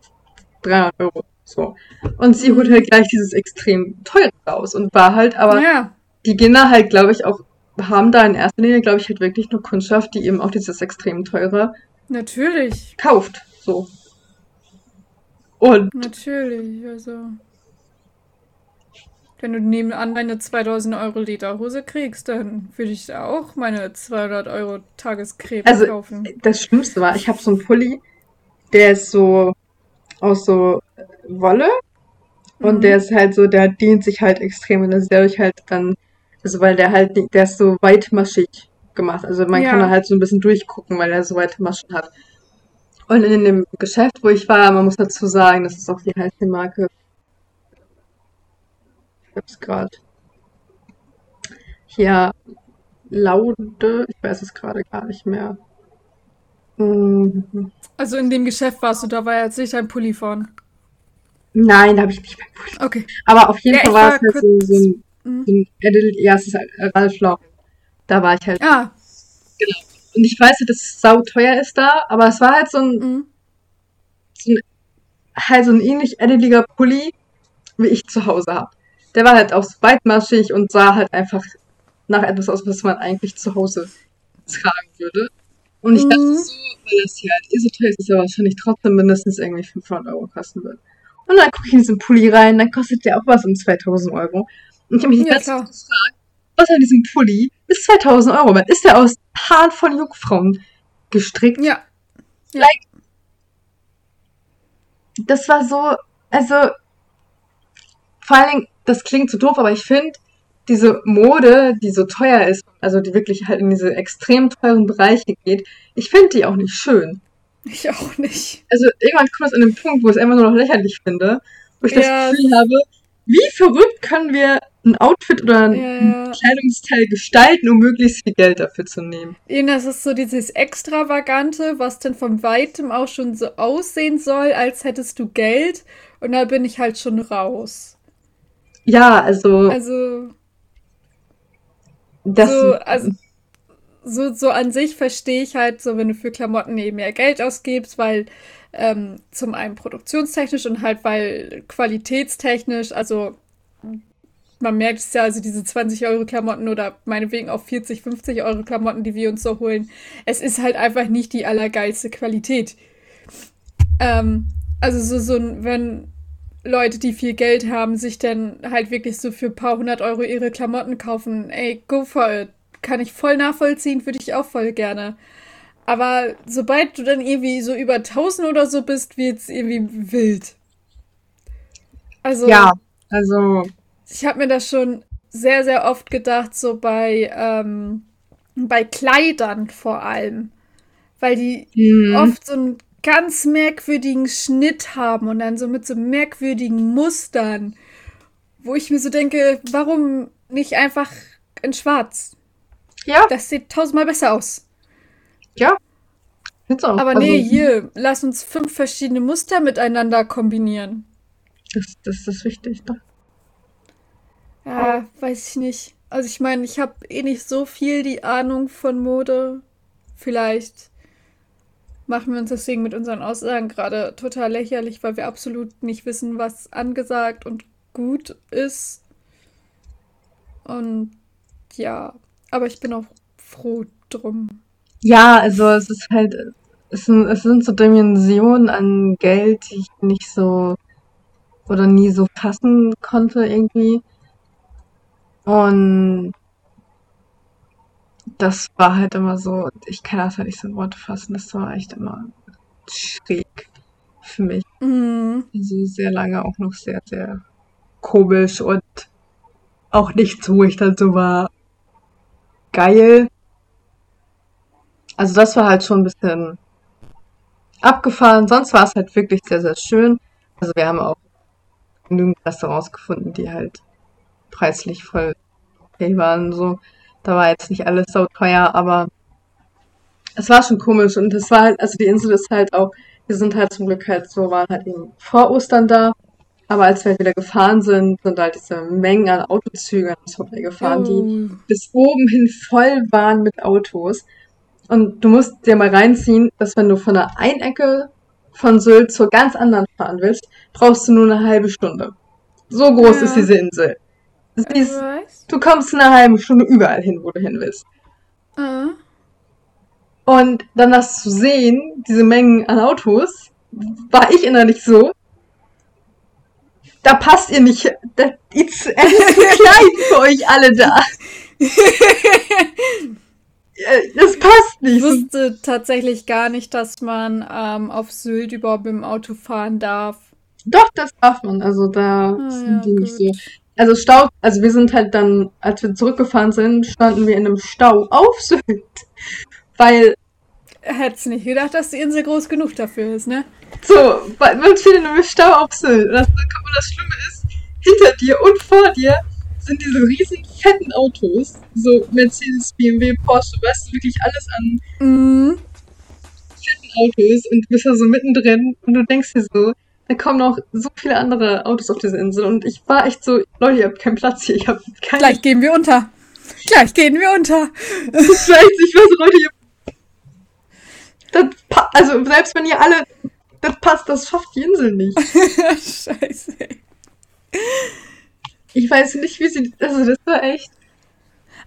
Speaker 1: 300 Euro. So. Und sie holt halt gleich dieses extrem teure raus und war halt, aber
Speaker 2: Ja,
Speaker 1: die Kinder halt, glaube ich, auch, haben da in erster Linie, glaube ich, halt wirklich nur Kundschaft, die eben auch dieses extrem teure
Speaker 2: natürlich.
Speaker 1: kauft. So. Und
Speaker 2: Natürlich, also. Wenn du nebenan eine 2000 Euro Lederhose kriegst, dann würde ich da auch meine 200 Euro Tagescreme
Speaker 1: Also,
Speaker 2: kaufen.
Speaker 1: das Schlimmste war, ich habe so einen Pulli, der ist so aus so Wolle und
Speaker 2: Mhm.
Speaker 1: der ist halt so, der dehnt sich halt extrem und das ist dadurch halt dann, also weil der halt, nicht- der ist so weitmaschig gemacht. Also man kann
Speaker 2: Ja.
Speaker 1: da halt so ein bisschen durchgucken, weil er so weite Maschen hat. Und in dem Geschäft, wo ich war, man muss dazu sagen, das ist auch, die Marke? Ich hab's gerade. Hier, Laude, ich weiß es gerade gar nicht mehr. Mhm.
Speaker 2: Also in dem Geschäft warst du, da war jetzt nicht ein Pulli von.
Speaker 1: Nein, da habe ich nicht mehr Pulli.
Speaker 2: Okay.
Speaker 1: Aber auf jeden
Speaker 2: Ja,
Speaker 1: Fall war
Speaker 2: war
Speaker 1: es halt so, so ein,
Speaker 2: Mhm.
Speaker 1: so ein ja, es ist halt Ralph Lauren. Da war ich halt.
Speaker 2: Ah,
Speaker 1: Und ich weiß, dass es sau teuer ist da, aber es war halt so ein,
Speaker 2: mhm.
Speaker 1: so ein halt so ein ähnlich edeliger Pulli, wie ich zu Hause habe. Der war halt auch so weitmaschig und sah halt einfach nach etwas aus, was man eigentlich zu Hause tragen würde. Und ich dachte
Speaker 2: Mhm.
Speaker 1: so, weil das hier halt eh so teuer ist, dass er wahrscheinlich trotzdem mindestens irgendwie 500 Euro kosten wird. Und dann gucke ich in diesen Pulli rein, dann kostet der auch was um 2000 Euro. Und ich habe mich die
Speaker 2: Ja,
Speaker 1: Zeit gefragt, was an diesem Pulli ist 2000 Euro wert? Ist der aus Haaren von Jungfrauen gestrickt?
Speaker 2: Ja.
Speaker 1: das war so, also vor allen Dingen, das klingt so doof, aber ich finde, diese Mode, die so teuer ist, also die wirklich halt in diese extrem teuren Bereiche geht, ich finde die auch nicht schön.
Speaker 2: Ich auch nicht.
Speaker 1: Also irgendwann kommt es an den Punkt, wo ich es einfach nur noch lächerlich finde, wo ich
Speaker 2: Ja.
Speaker 1: das Gefühl habe, wie verrückt können wir ein Outfit oder ein
Speaker 2: Ja, ja.
Speaker 1: Kleidungsteil gestalten, um möglichst viel Geld dafür zu nehmen.
Speaker 2: Eben, das ist so dieses Extravagante, was dann von weitem auch schon so aussehen soll, als hättest du Geld. Und da bin ich halt schon raus.
Speaker 1: Ja, also,
Speaker 2: Also,
Speaker 1: das,
Speaker 2: so, also so, so an sich verstehe ich halt so, wenn du für Klamotten eben mehr Geld ausgibst, weil ähm, zum einen produktionstechnisch und halt weil qualitätstechnisch, also man merkt es ja, also diese 20 Euro Klamotten oder meinetwegen auch 40, 50 Euro Klamotten, die wir uns so holen, es ist halt einfach nicht die allergeilste Qualität. Ähm, also so, so ein, wenn Leute, die viel Geld haben, sich dann halt wirklich so für ein paar hundert Euro ihre Klamotten kaufen, ey, go for it. Kann ich voll nachvollziehen, würde ich auch voll gerne. Aber sobald du dann irgendwie so über 1000 oder so bist, wird's irgendwie wild. Also,
Speaker 1: ja, also,
Speaker 2: ich habe mir das schon sehr, sehr oft gedacht, so bei, ähm, bei Kleidern vor allem. Weil die
Speaker 1: hm,
Speaker 2: oft so einen ganz merkwürdigen Schnitt haben und dann so mit so merkwürdigen Mustern, wo ich mir so denke, warum nicht einfach in Schwarz?
Speaker 1: ja,
Speaker 2: Das sieht tausendmal besser aus.
Speaker 1: ja. Find's auch.
Speaker 2: Aber
Speaker 1: also,
Speaker 2: nee, hier, lass uns fünf verschiedene Muster miteinander kombinieren.
Speaker 1: Das, das ist wichtig. Ne?
Speaker 2: Ja, weiß ich nicht. Also ich meine, ich habe eh nicht so viel die Ahnung von Mode. Vielleicht machen wir uns deswegen mit unseren Aussagen gerade total lächerlich, weil wir absolut nicht wissen, was angesagt und gut ist. Und ja, aber ich bin auch froh drum.
Speaker 1: Ja, also es ist halt, es sind, es sind so Dimensionen an Geld, die ich nicht so oder nie so fassen konnte irgendwie. Und das war halt immer so, ich kann das halt nicht so in Worte fassen, das war echt immer schräg für mich.
Speaker 2: Mhm.
Speaker 1: Also sehr lange auch noch sehr, sehr komisch und auch nichts, wo ich dann so war, geil. Also das war halt schon ein bisschen abgefahren. Sonst war es halt wirklich sehr, sehr schön. Also wir haben auch genügend Restaurants gefunden, die halt preislich voll okay waren. So, da war jetzt nicht alles so teuer, aber es war schon komisch und es war halt, also die Insel ist halt auch, wir sind halt zum Glück halt so, waren halt eben vor Ostern da, aber als wir wieder gefahren sind, sind halt diese Mengen an Autozügen vorbeigefahren, oh. die bis oben hin voll waren mit Autos. Und du musst dir mal reinziehen, dass wenn du von der einen Ecke von Sylt zur ganz anderen fahren willst, brauchst du nur eine halbe Stunde. So groß ja. ist diese Insel. Ist, du kommst in einer halben Stunde überall hin, wo du hin willst. Uh. Und dann das zu sehen, diese Mengen an Autos, war ich innerlich so, da passt ihr nicht, das ist zu klein für euch alle da. Äh, das passt nicht.
Speaker 2: Ich wusste tatsächlich gar nicht, dass man ähm, auf Sylt überhaupt mit dem Auto fahren darf.
Speaker 1: Doch, das darf man. Also da ah, sind ja, die nicht so. Also Stau, also wir sind halt dann, als wir zurückgefahren sind, standen wir in einem Stau auf Sylt. Weil.
Speaker 2: Hättest nicht gedacht, dass die Insel groß genug dafür ist, ne?
Speaker 1: So, weil man steht in einem Stau auf Sylt. Und das, das Schlimme ist, hinter dir und vor dir sind diese riesen fetten Autos, so Mercedes, BMW, Porsche, weißt du, wirklich alles an mm. fetten Autos und du bist da so mittendrin und du denkst dir so, da kommen noch so viele andere Autos auf diese Insel und ich war echt so, Leute, ihr habt keinen Platz hier, ich hab keinen...
Speaker 2: Gleich gehen wir unter. Gleich gehen wir unter.
Speaker 1: Das ist echt, ich weiß, Leute, ihr... Das, also selbst wenn ihr alle das passt, das schafft die Insel nicht. Scheiße. Ich weiß nicht, wie sie. Also, das war echt.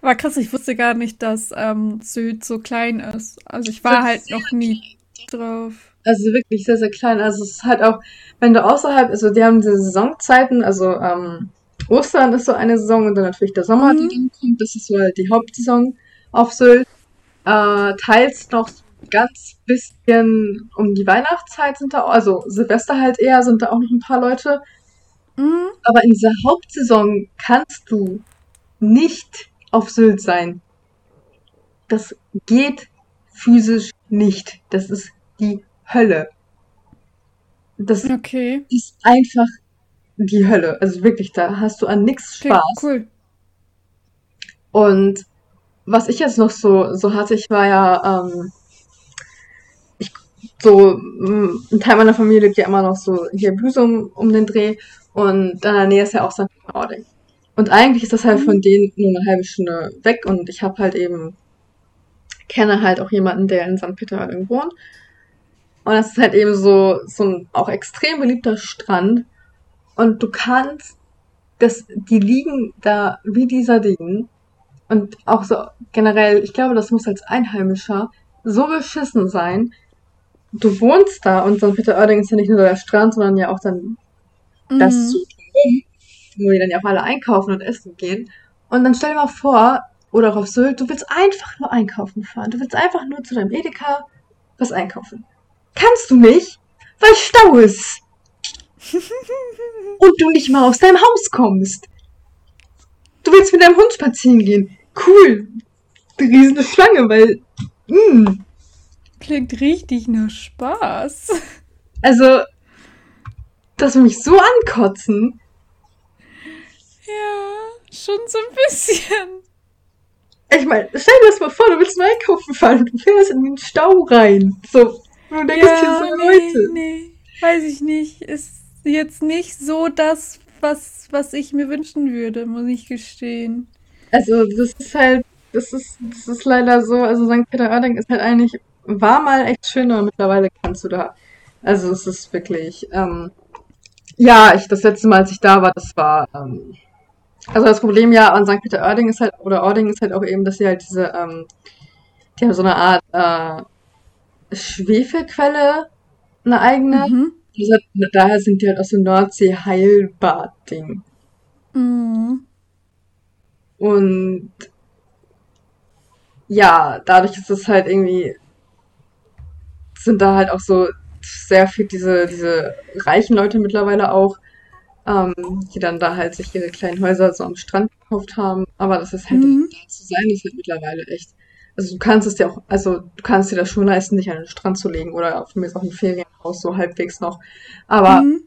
Speaker 2: Aber krass, ich wusste gar nicht, dass ähm, Süd so klein ist. Also, ich war halt noch nie drauf.
Speaker 1: Also, wirklich sehr, sehr klein. Also, es ist halt auch, wenn du außerhalb, also, die haben diese Saisonzeiten, also, ähm, Ostern ist so eine Saison und dann natürlich der Sommer, mhm. die dann kommt. Das ist so halt die Hauptsaison auf Sylt. Äh, teils noch ganz bisschen um die Weihnachtszeit sind da, also Silvester halt eher, sind da auch noch ein paar Leute. Mhm. Aber in dieser Hauptsaison kannst du nicht auf Sylt sein. Das geht physisch nicht. Das ist die Hölle. Das okay. ist einfach die Hölle. Also wirklich, da hast du an nichts Spaß. Okay, cool. Und was ich jetzt noch so, so hatte, ich war ja, ähm, ich, so, ein Teil meiner Familie lebt ja immer noch so hier Büsum um den Dreh und in der Nähe ist ja auch St. Ording. Und eigentlich ist das halt von mhm. denen nur eine halbe Stunde weg und ich habe halt eben, kenne halt auch jemanden, der in St. Peter-Ording wohnt. Und das ist halt eben so, so ein auch extrem beliebter Strand. Und du kannst, das, die liegen da wie die Sardinen. Und auch so generell, ich glaube, das muss als Einheimischer so beschissen sein. Du wohnst da und St. Peter-Ording ist ja nicht nur der Strand, sondern ja auch dann mhm. das drumherum, wo die dann ja auch alle einkaufen und essen gehen. Und dann stell dir mal vor, oder auch auf Sylt, du willst einfach nur einkaufen fahren. Du willst einfach nur zu deinem Edeka was einkaufen. Kannst du nicht, weil Stau ist. und du nicht mal aus deinem Haus kommst. Du willst mit deinem Hund spazieren gehen. Cool. Die riesige Schlange, weil. Mh. Mm.
Speaker 2: Klingt richtig nach Spaß.
Speaker 1: Also, das mich so ankotzen.
Speaker 2: Ja, schon so ein bisschen.
Speaker 1: Ich meine, stell dir das mal vor, du willst mal einkaufen fahren, du fährst in den Stau rein. So, du denkst ja, hier so,
Speaker 2: nee, Leute. Nee, weiß ich nicht. Ist jetzt nicht so das, was, was ich mir wünschen würde, muss ich gestehen.
Speaker 1: Also, das ist halt, das ist, das ist leider so, also St. Peter-Ording ist halt eigentlich, war mal echt schön, aber mittlerweile kannst du da, also es ist wirklich, ähm, ja, ich, das letzte Mal, als ich da war, das war, ähm, also das Problem ja an St. Peter-Ording ist halt, oder Ording ist halt auch eben, dass sie halt diese, ähm, die haben so eine Art, äh, Schwefelquelle, eine eigene. Mhm. Also, daher sind die halt aus dem Nordsee-Heilbad-Ding. Mhm. Und ja, dadurch ist es halt irgendwie, sind da halt auch so sehr viel diese, diese reichen Leute mittlerweile auch, ähm, die dann da halt sich ihre kleinen Häuser so am Strand gekauft haben. Aber das ist halt, mhm. da zu sein, ist halt mittlerweile echt. Also du kannst es dir auch, also du kannst dir das schon leisten, dich an den Strand zu legen oder für mich auch ein Ferienhaus so halbwegs noch. Aber mhm.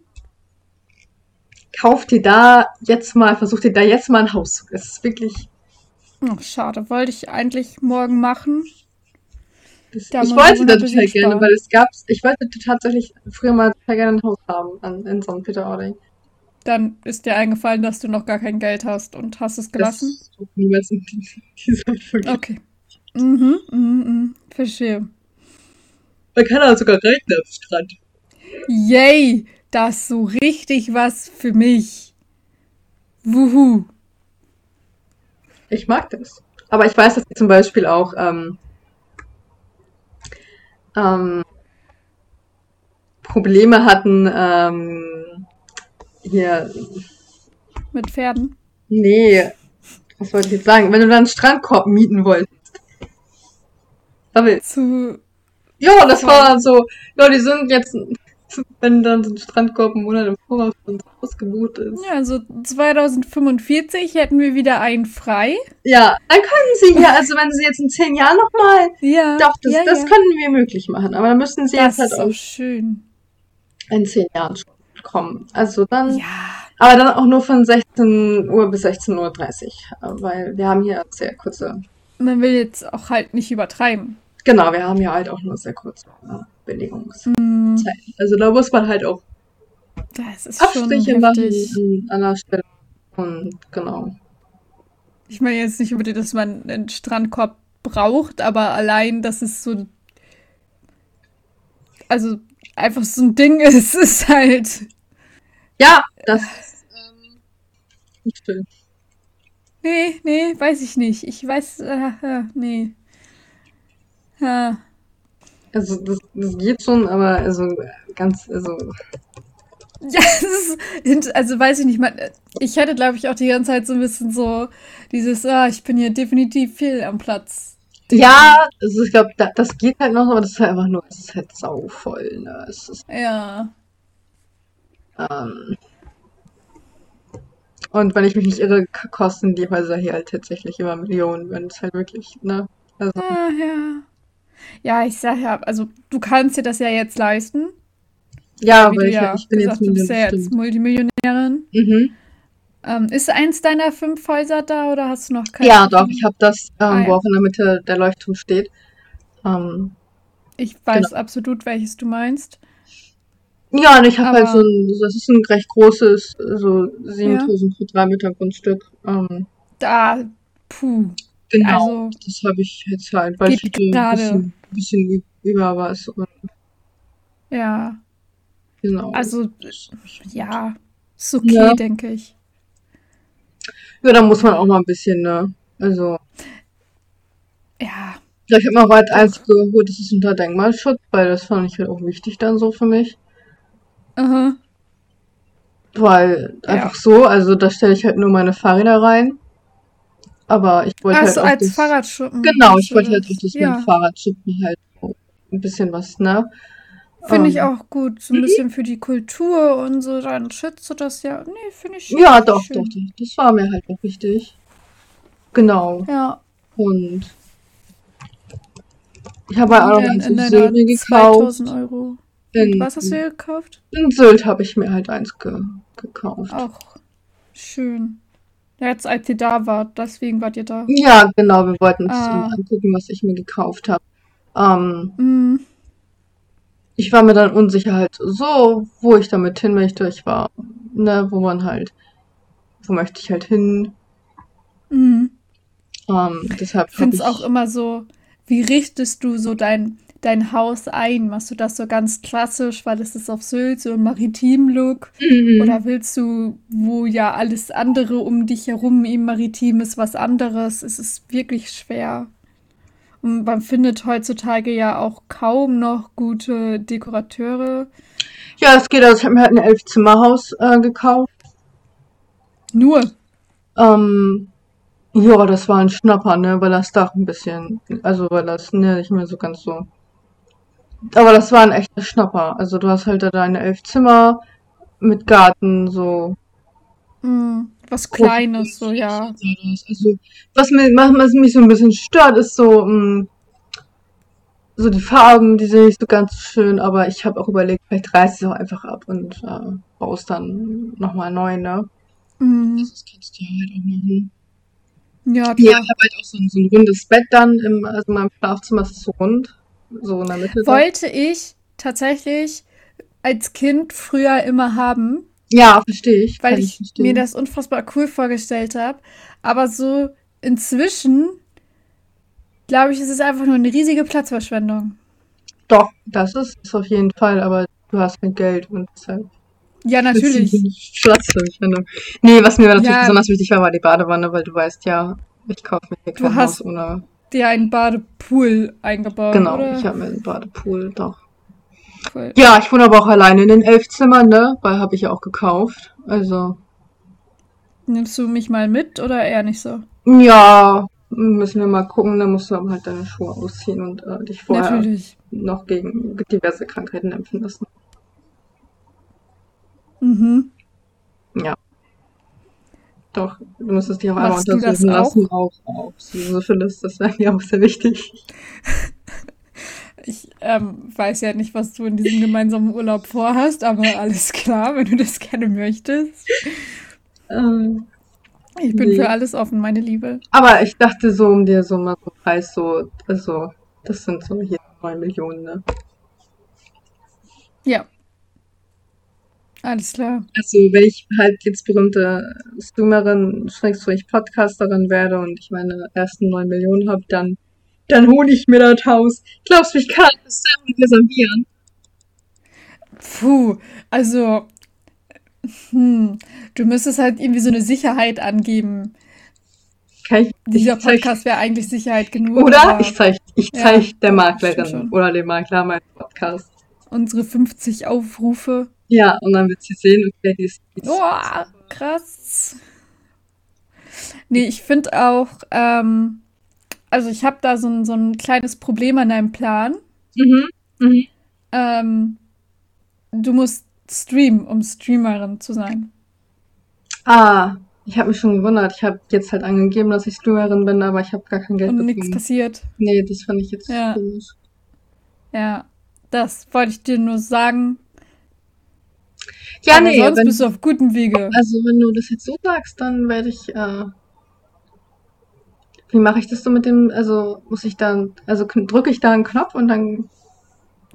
Speaker 1: kauf dir da jetzt mal, versuch dir da jetzt mal ein Haus. Es ist wirklich.
Speaker 2: Oh, schade, wollte ich eigentlich morgen machen.
Speaker 1: Das, ich wollte das total gerne, sparen. weil es gab, ich wollte tatsächlich früher mal total gerne ein Haus haben an, in St. Peter-Ording.
Speaker 2: Dann ist dir eingefallen, dass du noch gar kein Geld hast und hast es gelassen? Das niemals in dieser Folge. Okay. Mhm, mhm, mhm, verstehe.
Speaker 1: Man kann auch sogar reiten am Strand.
Speaker 2: Yay, das ist so richtig was für mich. Wuhu.
Speaker 1: Ich mag das. Aber ich weiß, dass sie zum Beispiel auch ähm, ähm, Probleme hatten, ähm, hier.
Speaker 2: Mit Pferden?
Speaker 1: Nee. Was wollte ich jetzt sagen? Wenn du dann einen Strandkorb mieten wolltest. Aber, Zu. Ja, das war dann so, ja, die sind jetzt, wenn dann so ein Strandkorb einen Monat im Voraus ausgebucht ist.
Speaker 2: Ja, also 2045 hätten wir wieder einen frei.
Speaker 1: Ja, dann können sie ja, also wenn sie jetzt in zehn Jahren nochmal. Ja. Doch, das, ja, das ja. können wir möglich machen. Aber dann müssen sie
Speaker 2: das
Speaker 1: jetzt
Speaker 2: halt auch schön.
Speaker 1: in zehn Jahren kommen. Also dann. Ja. Aber dann auch nur von 16 Uhr bis 16.30 Uhr, weil wir haben hier sehr kurze.
Speaker 2: Man will jetzt auch halt nicht übertreiben.
Speaker 1: Genau, wir haben hier halt auch nur sehr kurze äh, Belegungszeit. Mm. Also da muss man halt auch
Speaker 2: das ist Abstriche
Speaker 1: machen an einer Stelle. Und genau.
Speaker 2: Ich meine jetzt nicht unbedingt, dass man einen Strandkorb braucht, aber allein, dass es so. Also einfach so ein Ding ist, ist halt.
Speaker 1: Ja, das ähm, nicht schön.
Speaker 2: Nee, nee, weiß ich nicht. Ich weiß, äh, äh, nee. Ja.
Speaker 1: Also das, das geht schon, aber also ganz, also.
Speaker 2: Ja, ist, also weiß ich nicht, man, ich hätte, glaube ich, auch die ganze Zeit so ein bisschen so dieses, ah, ich bin hier definitiv viel am Platz.
Speaker 1: Ja, also ich glaube, da, das geht halt noch, aber das ist halt einfach nur, es ist halt sauvoll, ne? Es ist,
Speaker 2: ja.
Speaker 1: Ähm, und wenn ich mich nicht irre, kosten die Häuser hier halt tatsächlich immer Millionen, wenn es halt wirklich, ne?
Speaker 2: Also. Ah, ja. Ja, ich sag ja, also du kannst dir das ja jetzt leisten.
Speaker 1: Ja, aber ich, ja ich bin
Speaker 2: gesagt, jetzt, du bist ja jetzt Multimillionärin. Mhm. Ähm, ist eins deiner fünf Häuser da oder hast du noch
Speaker 1: keine? Ja, doch, ich habe das, ähm, ah, ja. wo auch in der Mitte der Leuchtturm steht. Ähm,
Speaker 2: ich weiß genau. absolut, welches du meinst.
Speaker 1: Ja, und ich habe halt so ein, das ist ein recht großes, so 7000 ja. Quadratmeter Grundstück. Ähm,
Speaker 2: da, puh.
Speaker 1: Genau, also, das habe ich jetzt halt, weil ich ein bisschen, bisschen über was. Und,
Speaker 2: ja.
Speaker 1: Genau.
Speaker 2: Also, ja, ist okay, ja. denke ich.
Speaker 1: Ja, da muss man auch mal ein bisschen, ne? Also.
Speaker 2: Ja.
Speaker 1: Ich habe mal weit eins geholt, das ist unter Denkmalschutz, weil das fand ich halt auch wichtig dann so für mich.
Speaker 2: Aha.
Speaker 1: Weil einfach ja. so, also da stelle ich halt nur meine Fahrräder rein. Aber ich wollte
Speaker 2: also
Speaker 1: halt
Speaker 2: auch als das, Fahrradschuppen.
Speaker 1: Genau, ich wollte halt auch das ja. mit Fahrradschuppen halt ein bisschen was, ne?
Speaker 2: Finde um, ich ähm, auch gut. So ein mhm. bisschen für die Kultur und so, dann schützt du das ja. Nee, finde ich
Speaker 1: Ja, doch, schön. doch, doch. Das war mir halt auch wichtig. Genau.
Speaker 2: Ja.
Speaker 1: Und ich habe auch noch eins in Sylt gekauft.
Speaker 2: 2000 Euro. In, was hast du gekauft?
Speaker 1: In Sylt habe ich mir halt eins ge gekauft.
Speaker 2: Auch schön. Ja, jetzt als ihr da wart, deswegen wart ihr da.
Speaker 1: Ja, genau, wir wollten uns ah. angucken, was ich mir gekauft habe. Ähm, mm. Ich war mir dann unsicher halt so, wo ich damit hin möchte. Ich war, ne, wo man halt, wo möchte ich halt hin.
Speaker 2: Mhm.
Speaker 1: Ähm, deshalb
Speaker 2: ich finde es auch immer so, wie richtest du so dein, dein Haus ein? Machst du das so ganz klassisch, weil es ist auf Sylt, so im Maritim-Look? Mhm. Oder willst du, wo ja alles andere um dich herum im Maritim ist, was anderes? Es ist wirklich schwer. Und man findet heutzutage ja auch kaum noch gute Dekorateure.
Speaker 1: Ja, es geht. Also ich habe mir halt ein Elf-Zimmer-Haus äh, gekauft.
Speaker 2: Nur?
Speaker 1: Ähm, ja, das war ein Schnapper, ne, weil das Dach ein bisschen, also weil das, ne, nicht mehr so ganz so aber das war ein echter Schnapper. Also du hast halt da deine elf Zimmer mit Garten, so.
Speaker 2: Mm, was Kleines, so, ja.
Speaker 1: Also, was, mir, was mich so ein bisschen stört, ist so, mh, mm, so die Farben, die sind nicht so ganz schön, aber ich habe auch überlegt, vielleicht reiß ich es auch einfach ab und äh, baust dann nochmal neu, ne?
Speaker 2: Mhm.
Speaker 1: Das kannst du ja halt auch machen.
Speaker 2: Ja,
Speaker 1: Ja,
Speaker 2: klar.
Speaker 1: ich habe halt auch so ein, so ein rundes Bett dann im, also in meinem Schlafzimmer ist es so rund, so in der Mitte.
Speaker 2: Wollte ich tatsächlich als Kind früher immer haben,
Speaker 1: Ja, verstehe ich.
Speaker 2: weil ich
Speaker 1: verstehen.
Speaker 2: mir das unfassbar cool vorgestellt habe. Aber so inzwischen, glaube ich, ist es einfach nur eine riesige Platzverschwendung.
Speaker 1: Doch, das ist es auf jeden Fall, aber du hast kein Geld und deshalb
Speaker 2: Ja, natürlich.
Speaker 1: Platzverschwendung. Nee, was mir natürlich
Speaker 2: Ja.
Speaker 1: besonders wichtig war, war die Badewanne, weil du weißt ja, ich kaufe mir hier
Speaker 2: Du
Speaker 1: kein
Speaker 2: hast
Speaker 1: Haus ohne.
Speaker 2: Dir einen Badepool eingebaut,
Speaker 1: Genau,
Speaker 2: oder?
Speaker 1: ich habe mir einen Badepool, doch.
Speaker 2: Cool.
Speaker 1: Ja, ich wohne aber auch alleine in den elf Zimmern, ne? Weil habe ich ja auch gekauft. Also,
Speaker 2: Nimmst du mich mal mit oder eher nicht so?
Speaker 1: ja, müssen wir mal gucken. Dann musst du aber halt deine Schuhe ausziehen und äh, dich vorher
Speaker 2: Natürlich.
Speaker 1: noch gegen diverse Krankheiten impfen lassen.
Speaker 2: Mhm.
Speaker 1: Ja. Doch, du müsstest dich auch einmal untersuchen
Speaker 2: auch?
Speaker 1: lassen, auch auf Syphilis, das wäre mir auch sehr wichtig.
Speaker 2: Ich ähm, weiß ja nicht, was du in diesem gemeinsamen Urlaub vorhast, aber alles klar, wenn du das gerne möchtest.
Speaker 1: Ähm,
Speaker 2: Ich bin
Speaker 1: Nee.
Speaker 2: für alles offen, meine Liebe.
Speaker 1: aber ich dachte so, um dir so mal so Preis so, also, das sind so hier 9 Millionen, ne?
Speaker 2: Ja. Alles klar.
Speaker 1: Also, wenn ich halt jetzt berühmte Streamerin, Schrägstrich Podcasterin werde und ich meine ersten 9 Millionen habe, dann, dann hole ich mir das Haus. Glaubst du, ich kann das selber reservieren?
Speaker 2: Puh, also, hm, du müsstest halt irgendwie so eine Sicherheit angeben. Dieser Podcast wäre eigentlich Sicherheit genug,
Speaker 1: oder?
Speaker 2: aber
Speaker 1: Ich zeig, ich
Speaker 2: Ja,
Speaker 1: zeig der
Speaker 2: stimmt
Speaker 1: Maklerin oder dem Makler meinen Podcast.
Speaker 2: unsere 50 Aufrufe.
Speaker 1: Ja, und dann wird sie sehen, okay, die ist, die ist
Speaker 2: Oh, krass. Nee, ich finde auch, ähm, also ich habe da so ein, so ein kleines Problem an deinem Plan.
Speaker 1: Mhm, mhm.
Speaker 2: Ähm, du musst streamen, um Streamerin zu sein.
Speaker 1: Ah, ich habe mich schon gewundert. Ich habe jetzt halt angegeben, dass ich Streamerin bin, aber ich habe gar kein Geld
Speaker 2: Und nichts passiert.
Speaker 1: Nee, das fand ich jetzt
Speaker 2: Ja.
Speaker 1: komisch.
Speaker 2: Ja, das wollte ich dir nur sagen.
Speaker 1: Ja,
Speaker 2: Aber
Speaker 1: nee,
Speaker 2: sonst bist du auf gutem Wege.
Speaker 1: also wenn du das jetzt so sagst, dann werde ich, äh, wie mache ich das so mit dem, also muss ich dann, also drücke ich da einen Knopf und dann,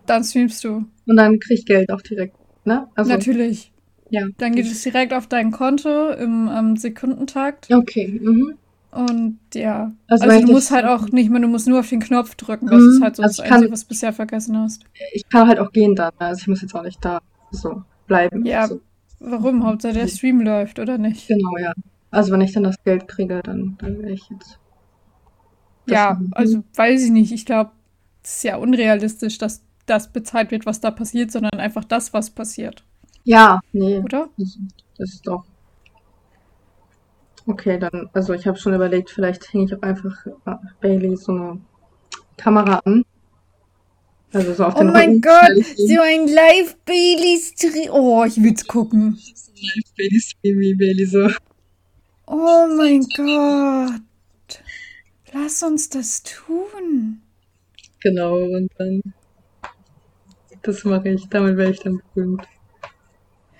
Speaker 2: Dann streamst du.
Speaker 1: und dann krieg ich Geld auch direkt, ne? Also,
Speaker 2: Natürlich.
Speaker 1: ja.
Speaker 2: Dann geht es direkt auf dein Konto im ähm, Sekundentakt.
Speaker 1: Okay, mhm.
Speaker 2: Und ja.
Speaker 1: Also,
Speaker 2: Also, du
Speaker 1: das-
Speaker 2: musst halt auch nicht mehr, du musst nur auf den Knopf drücken. Das
Speaker 1: Mhm,
Speaker 2: ist halt so das
Speaker 1: also kann-
Speaker 2: Einzige, was du bisher vergessen hast.
Speaker 1: Ich kann halt auch gehen dann, also ich muss jetzt auch nicht da so bleiben.
Speaker 2: Ja,
Speaker 1: So,
Speaker 2: warum? Hauptsache der Stream läuft, oder nicht?
Speaker 1: genau, ja. Also wenn ich dann das Geld kriege, dann, dann werde ich jetzt.
Speaker 2: Ja,
Speaker 1: machen.
Speaker 2: also weiß ich nicht. Ich glaube, es ist ja unrealistisch, dass das bezahlt wird, was da passiert, sondern einfach das, was passiert,
Speaker 1: Ja, nee.
Speaker 2: oder?
Speaker 1: Das, das ist doch. Okay, dann, also ich habe schon überlegt, vielleicht hänge ich auch einfach äh, Bailey so eine Kamera an. Also so auf
Speaker 2: Oh
Speaker 1: den
Speaker 2: mein
Speaker 1: Rücken
Speaker 2: Gott, so ein Live-Bailey-Stream. Oh, ich will's gucken.
Speaker 1: Live Bailey Stream wie Bailey so.
Speaker 2: Oh mein Gott. Lass uns das tun.
Speaker 1: Genau, und dann. Das mache ich, damit werde ich dann berühmt.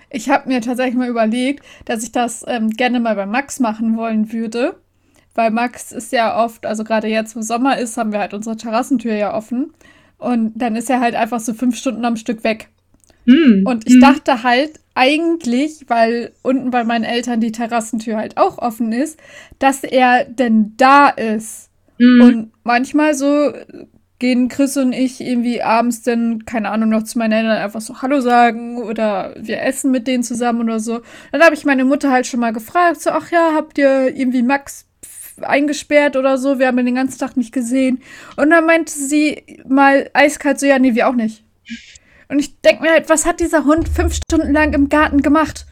Speaker 2: Ich habe mir tatsächlich mal überlegt, dass ich das ähm, gerne mal bei Max machen wollen würde. Weil Max ist ja oft, also gerade jetzt, wo Sommer ist, haben wir halt unsere Terrassentür ja offen. Und dann ist er halt einfach so fünf Stunden am Stück weg.
Speaker 1: Hm.
Speaker 2: Und ich
Speaker 1: hm.
Speaker 2: dachte halt eigentlich, weil unten bei meinen Eltern die Terrassentür halt auch offen ist, dass er denn da ist.
Speaker 1: Hm.
Speaker 2: Und manchmal so gehen Chris und ich irgendwie abends dann, keine Ahnung, noch zu meinen Eltern einfach so Hallo sagen oder wir essen mit denen zusammen oder so. Dann habe ich meine Mutter halt schon mal gefragt, so, ach ja, habt ihr irgendwie Max eingesperrt oder so? Wir haben ihn den ganzen Tag nicht gesehen. Und dann meinte sie mal eiskalt so, ja, nee, wir auch nicht. Und ich denke mir halt, was hat dieser Hund fünf Stunden lang im Garten gemacht?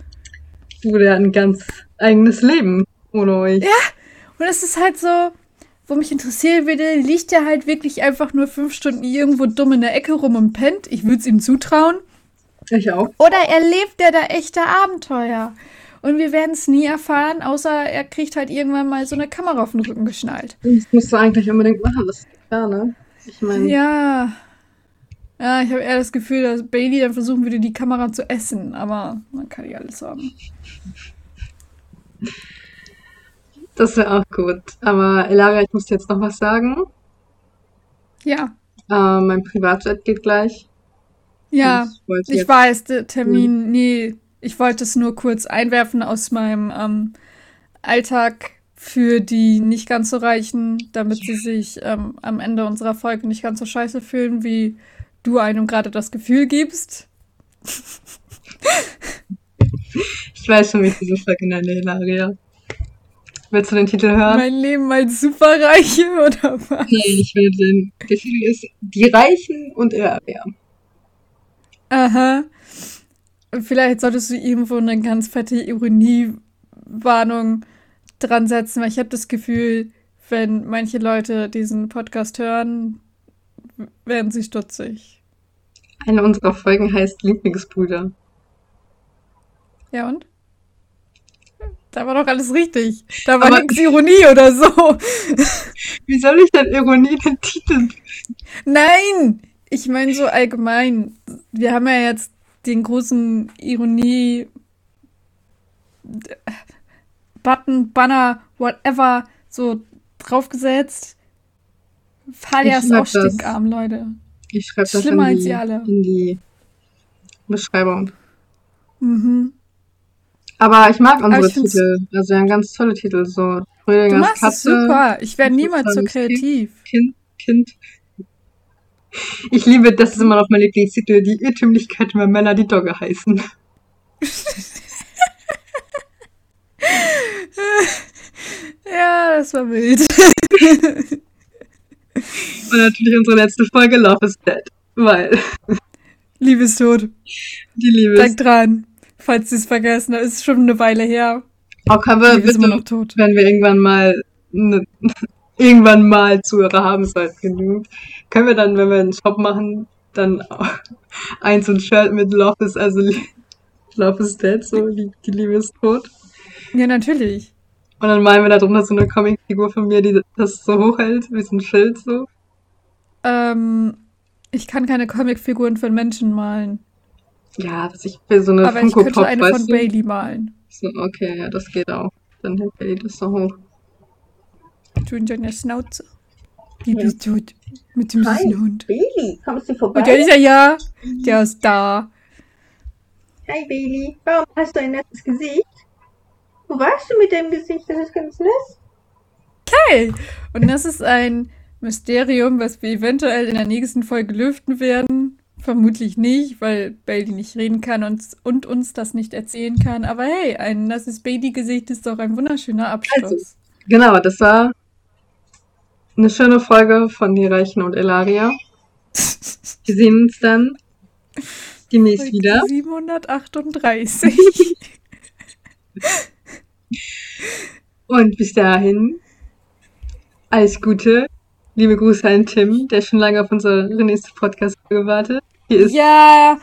Speaker 1: Du, der hat ein ganz eigenes Leben ohne euch.
Speaker 2: Und es ist halt so, wo mich interessieren würde, liegt er halt wirklich einfach nur fünf Stunden irgendwo dumm in der Ecke rum und pennt? Ich würde es ihm zutrauen.
Speaker 1: Ich auch.
Speaker 2: Oder erlebt er da echte Abenteuer? Und wir werden es nie erfahren, außer er kriegt halt irgendwann mal so eine Kamera auf den Rücken geschnallt.
Speaker 1: Das musst du eigentlich unbedingt machen, das ist klar, ne? Ich meine,
Speaker 2: Ja. Ja, ich habe eher das Gefühl, dass Bailey dann versuchen würde, die Kamera zu essen, aber man kann ja alles haben.
Speaker 1: Das wäre auch gut. Aber Elaria, ich muss dir jetzt noch was sagen.
Speaker 2: Ja.
Speaker 1: Äh, mein Privatjet geht gleich.
Speaker 2: Ja, ich, ich weiß, der Termin, mhm. nee, ich wollte es nur kurz einwerfen aus meinem ähm, Alltag für die nicht ganz so Reichen, damit sie sich ähm, am Ende unserer Folge nicht ganz so scheiße fühlen, wie du einem gerade das Gefühl gibst.
Speaker 1: ich weiß schon, wie ich diese Folge nenne, Hilaria. Willst du den Titel hören?
Speaker 2: Mein Leben als Superreiche oder was?
Speaker 1: Nee, ich will den. Der Titel ist Die Reichen und Hilaria.
Speaker 2: Aha. Vielleicht solltest du irgendwo eine ganz fette Ironiewarnung dran setzen, weil ich habe das Gefühl, wenn manche Leute diesen Podcast hören, werden sie stutzig.
Speaker 1: Eine unserer Folgen heißt Lieblingsbrüder.
Speaker 2: Ja und? Da war doch alles richtig. Da war nichts Ironie oder so.
Speaker 1: Wie soll ich denn Ironie den Titel?
Speaker 2: Nein! Ich meine so allgemein. Wir haben ja jetzt den großen Ironie Button, Banner, whatever so draufgesetzt. Falia ist auch stinkarm, Leute.
Speaker 1: Ich schreibe das Schlimmer in die, als alle. in die Beschreibung. Mhm. Aber ich mag unsere ich Titel. Also wir haben ganz tolle Titel. So
Speaker 2: Frühlingers du machst Katze. Super. Ich werde niemals so kreativ.
Speaker 1: Kind, Kind. Ich liebe, das ist immer noch mein Lieblingstitel, die Irrtümlichkeit, wenn Männer die Dogge heißen.
Speaker 2: ja, das war wild.
Speaker 1: Und natürlich unsere letzte Folge Love is Dead. Weil.
Speaker 2: Liebe ist tot.
Speaker 1: Die Liebe
Speaker 2: Denk dran. Falls sie es vergessen, das ist schon eine Weile her.
Speaker 1: Auch haben wir bitte, noch tot. wenn wir irgendwann mal ne, irgendwann mal Zuhörer haben sollten, genügend, können wir dann, wenn wir einen Shop machen, dann eins und Shirt mit Love is, also Love is Dead, so die, die Liebe ist tot.
Speaker 2: Ja, natürlich.
Speaker 1: Und dann malen wir da drunter so eine Comicfigur von mir, die das so hochhält, wie so ein Schild so.
Speaker 2: Ähm, ich kann keine Comicfiguren von Menschen malen.
Speaker 1: Ja, dass ich will so eine
Speaker 2: Aber Funko ich könnte Pop, eine von? Bailey malen.
Speaker 1: So, okay, ja, das geht auch. Dann hält Bailey das so hoch.
Speaker 2: Du in deiner Schnauze. Ja. bist tot. Mit dem süßen Hund.
Speaker 1: Bailey, kommst du vorbei?
Speaker 2: Und der ist ja ja. Der ist da.
Speaker 1: Hi Bailey, warum hast du ein nettes Gesicht? Wo warst du mit deinem Gesicht? Das ist ganz nett.
Speaker 2: Geil! Und das ist ein Mysterium, was wir eventuell in der nächsten Folge lüften werden. Vermutlich nicht, weil Bailey nicht reden kann und, und uns das nicht erzählen kann. Aber hey, ein nasses Baby-Gesicht ist doch ein wunderschöner Abschluss. Also,
Speaker 1: genau, das war eine schöne Folge von Die Reichen und Elaria. Wir sehen uns dann demnächst Folge wieder.
Speaker 2: 738.
Speaker 1: und bis dahin, alles Gute. Liebe Grüße an Tim, der schon lange auf unsere nächste Podcast-Folge wartet.
Speaker 2: Ja,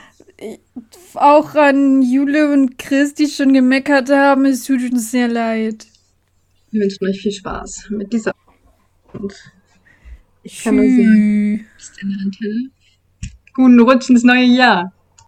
Speaker 2: auch an Jule und Chris, die schon gemeckert haben. Es tut uns sehr leid.
Speaker 1: Wir wünschen euch viel Spaß mit dieser. Und ich kann nur sagen, bis dann, Antenne. Guten Rutsch ins neue Jahr.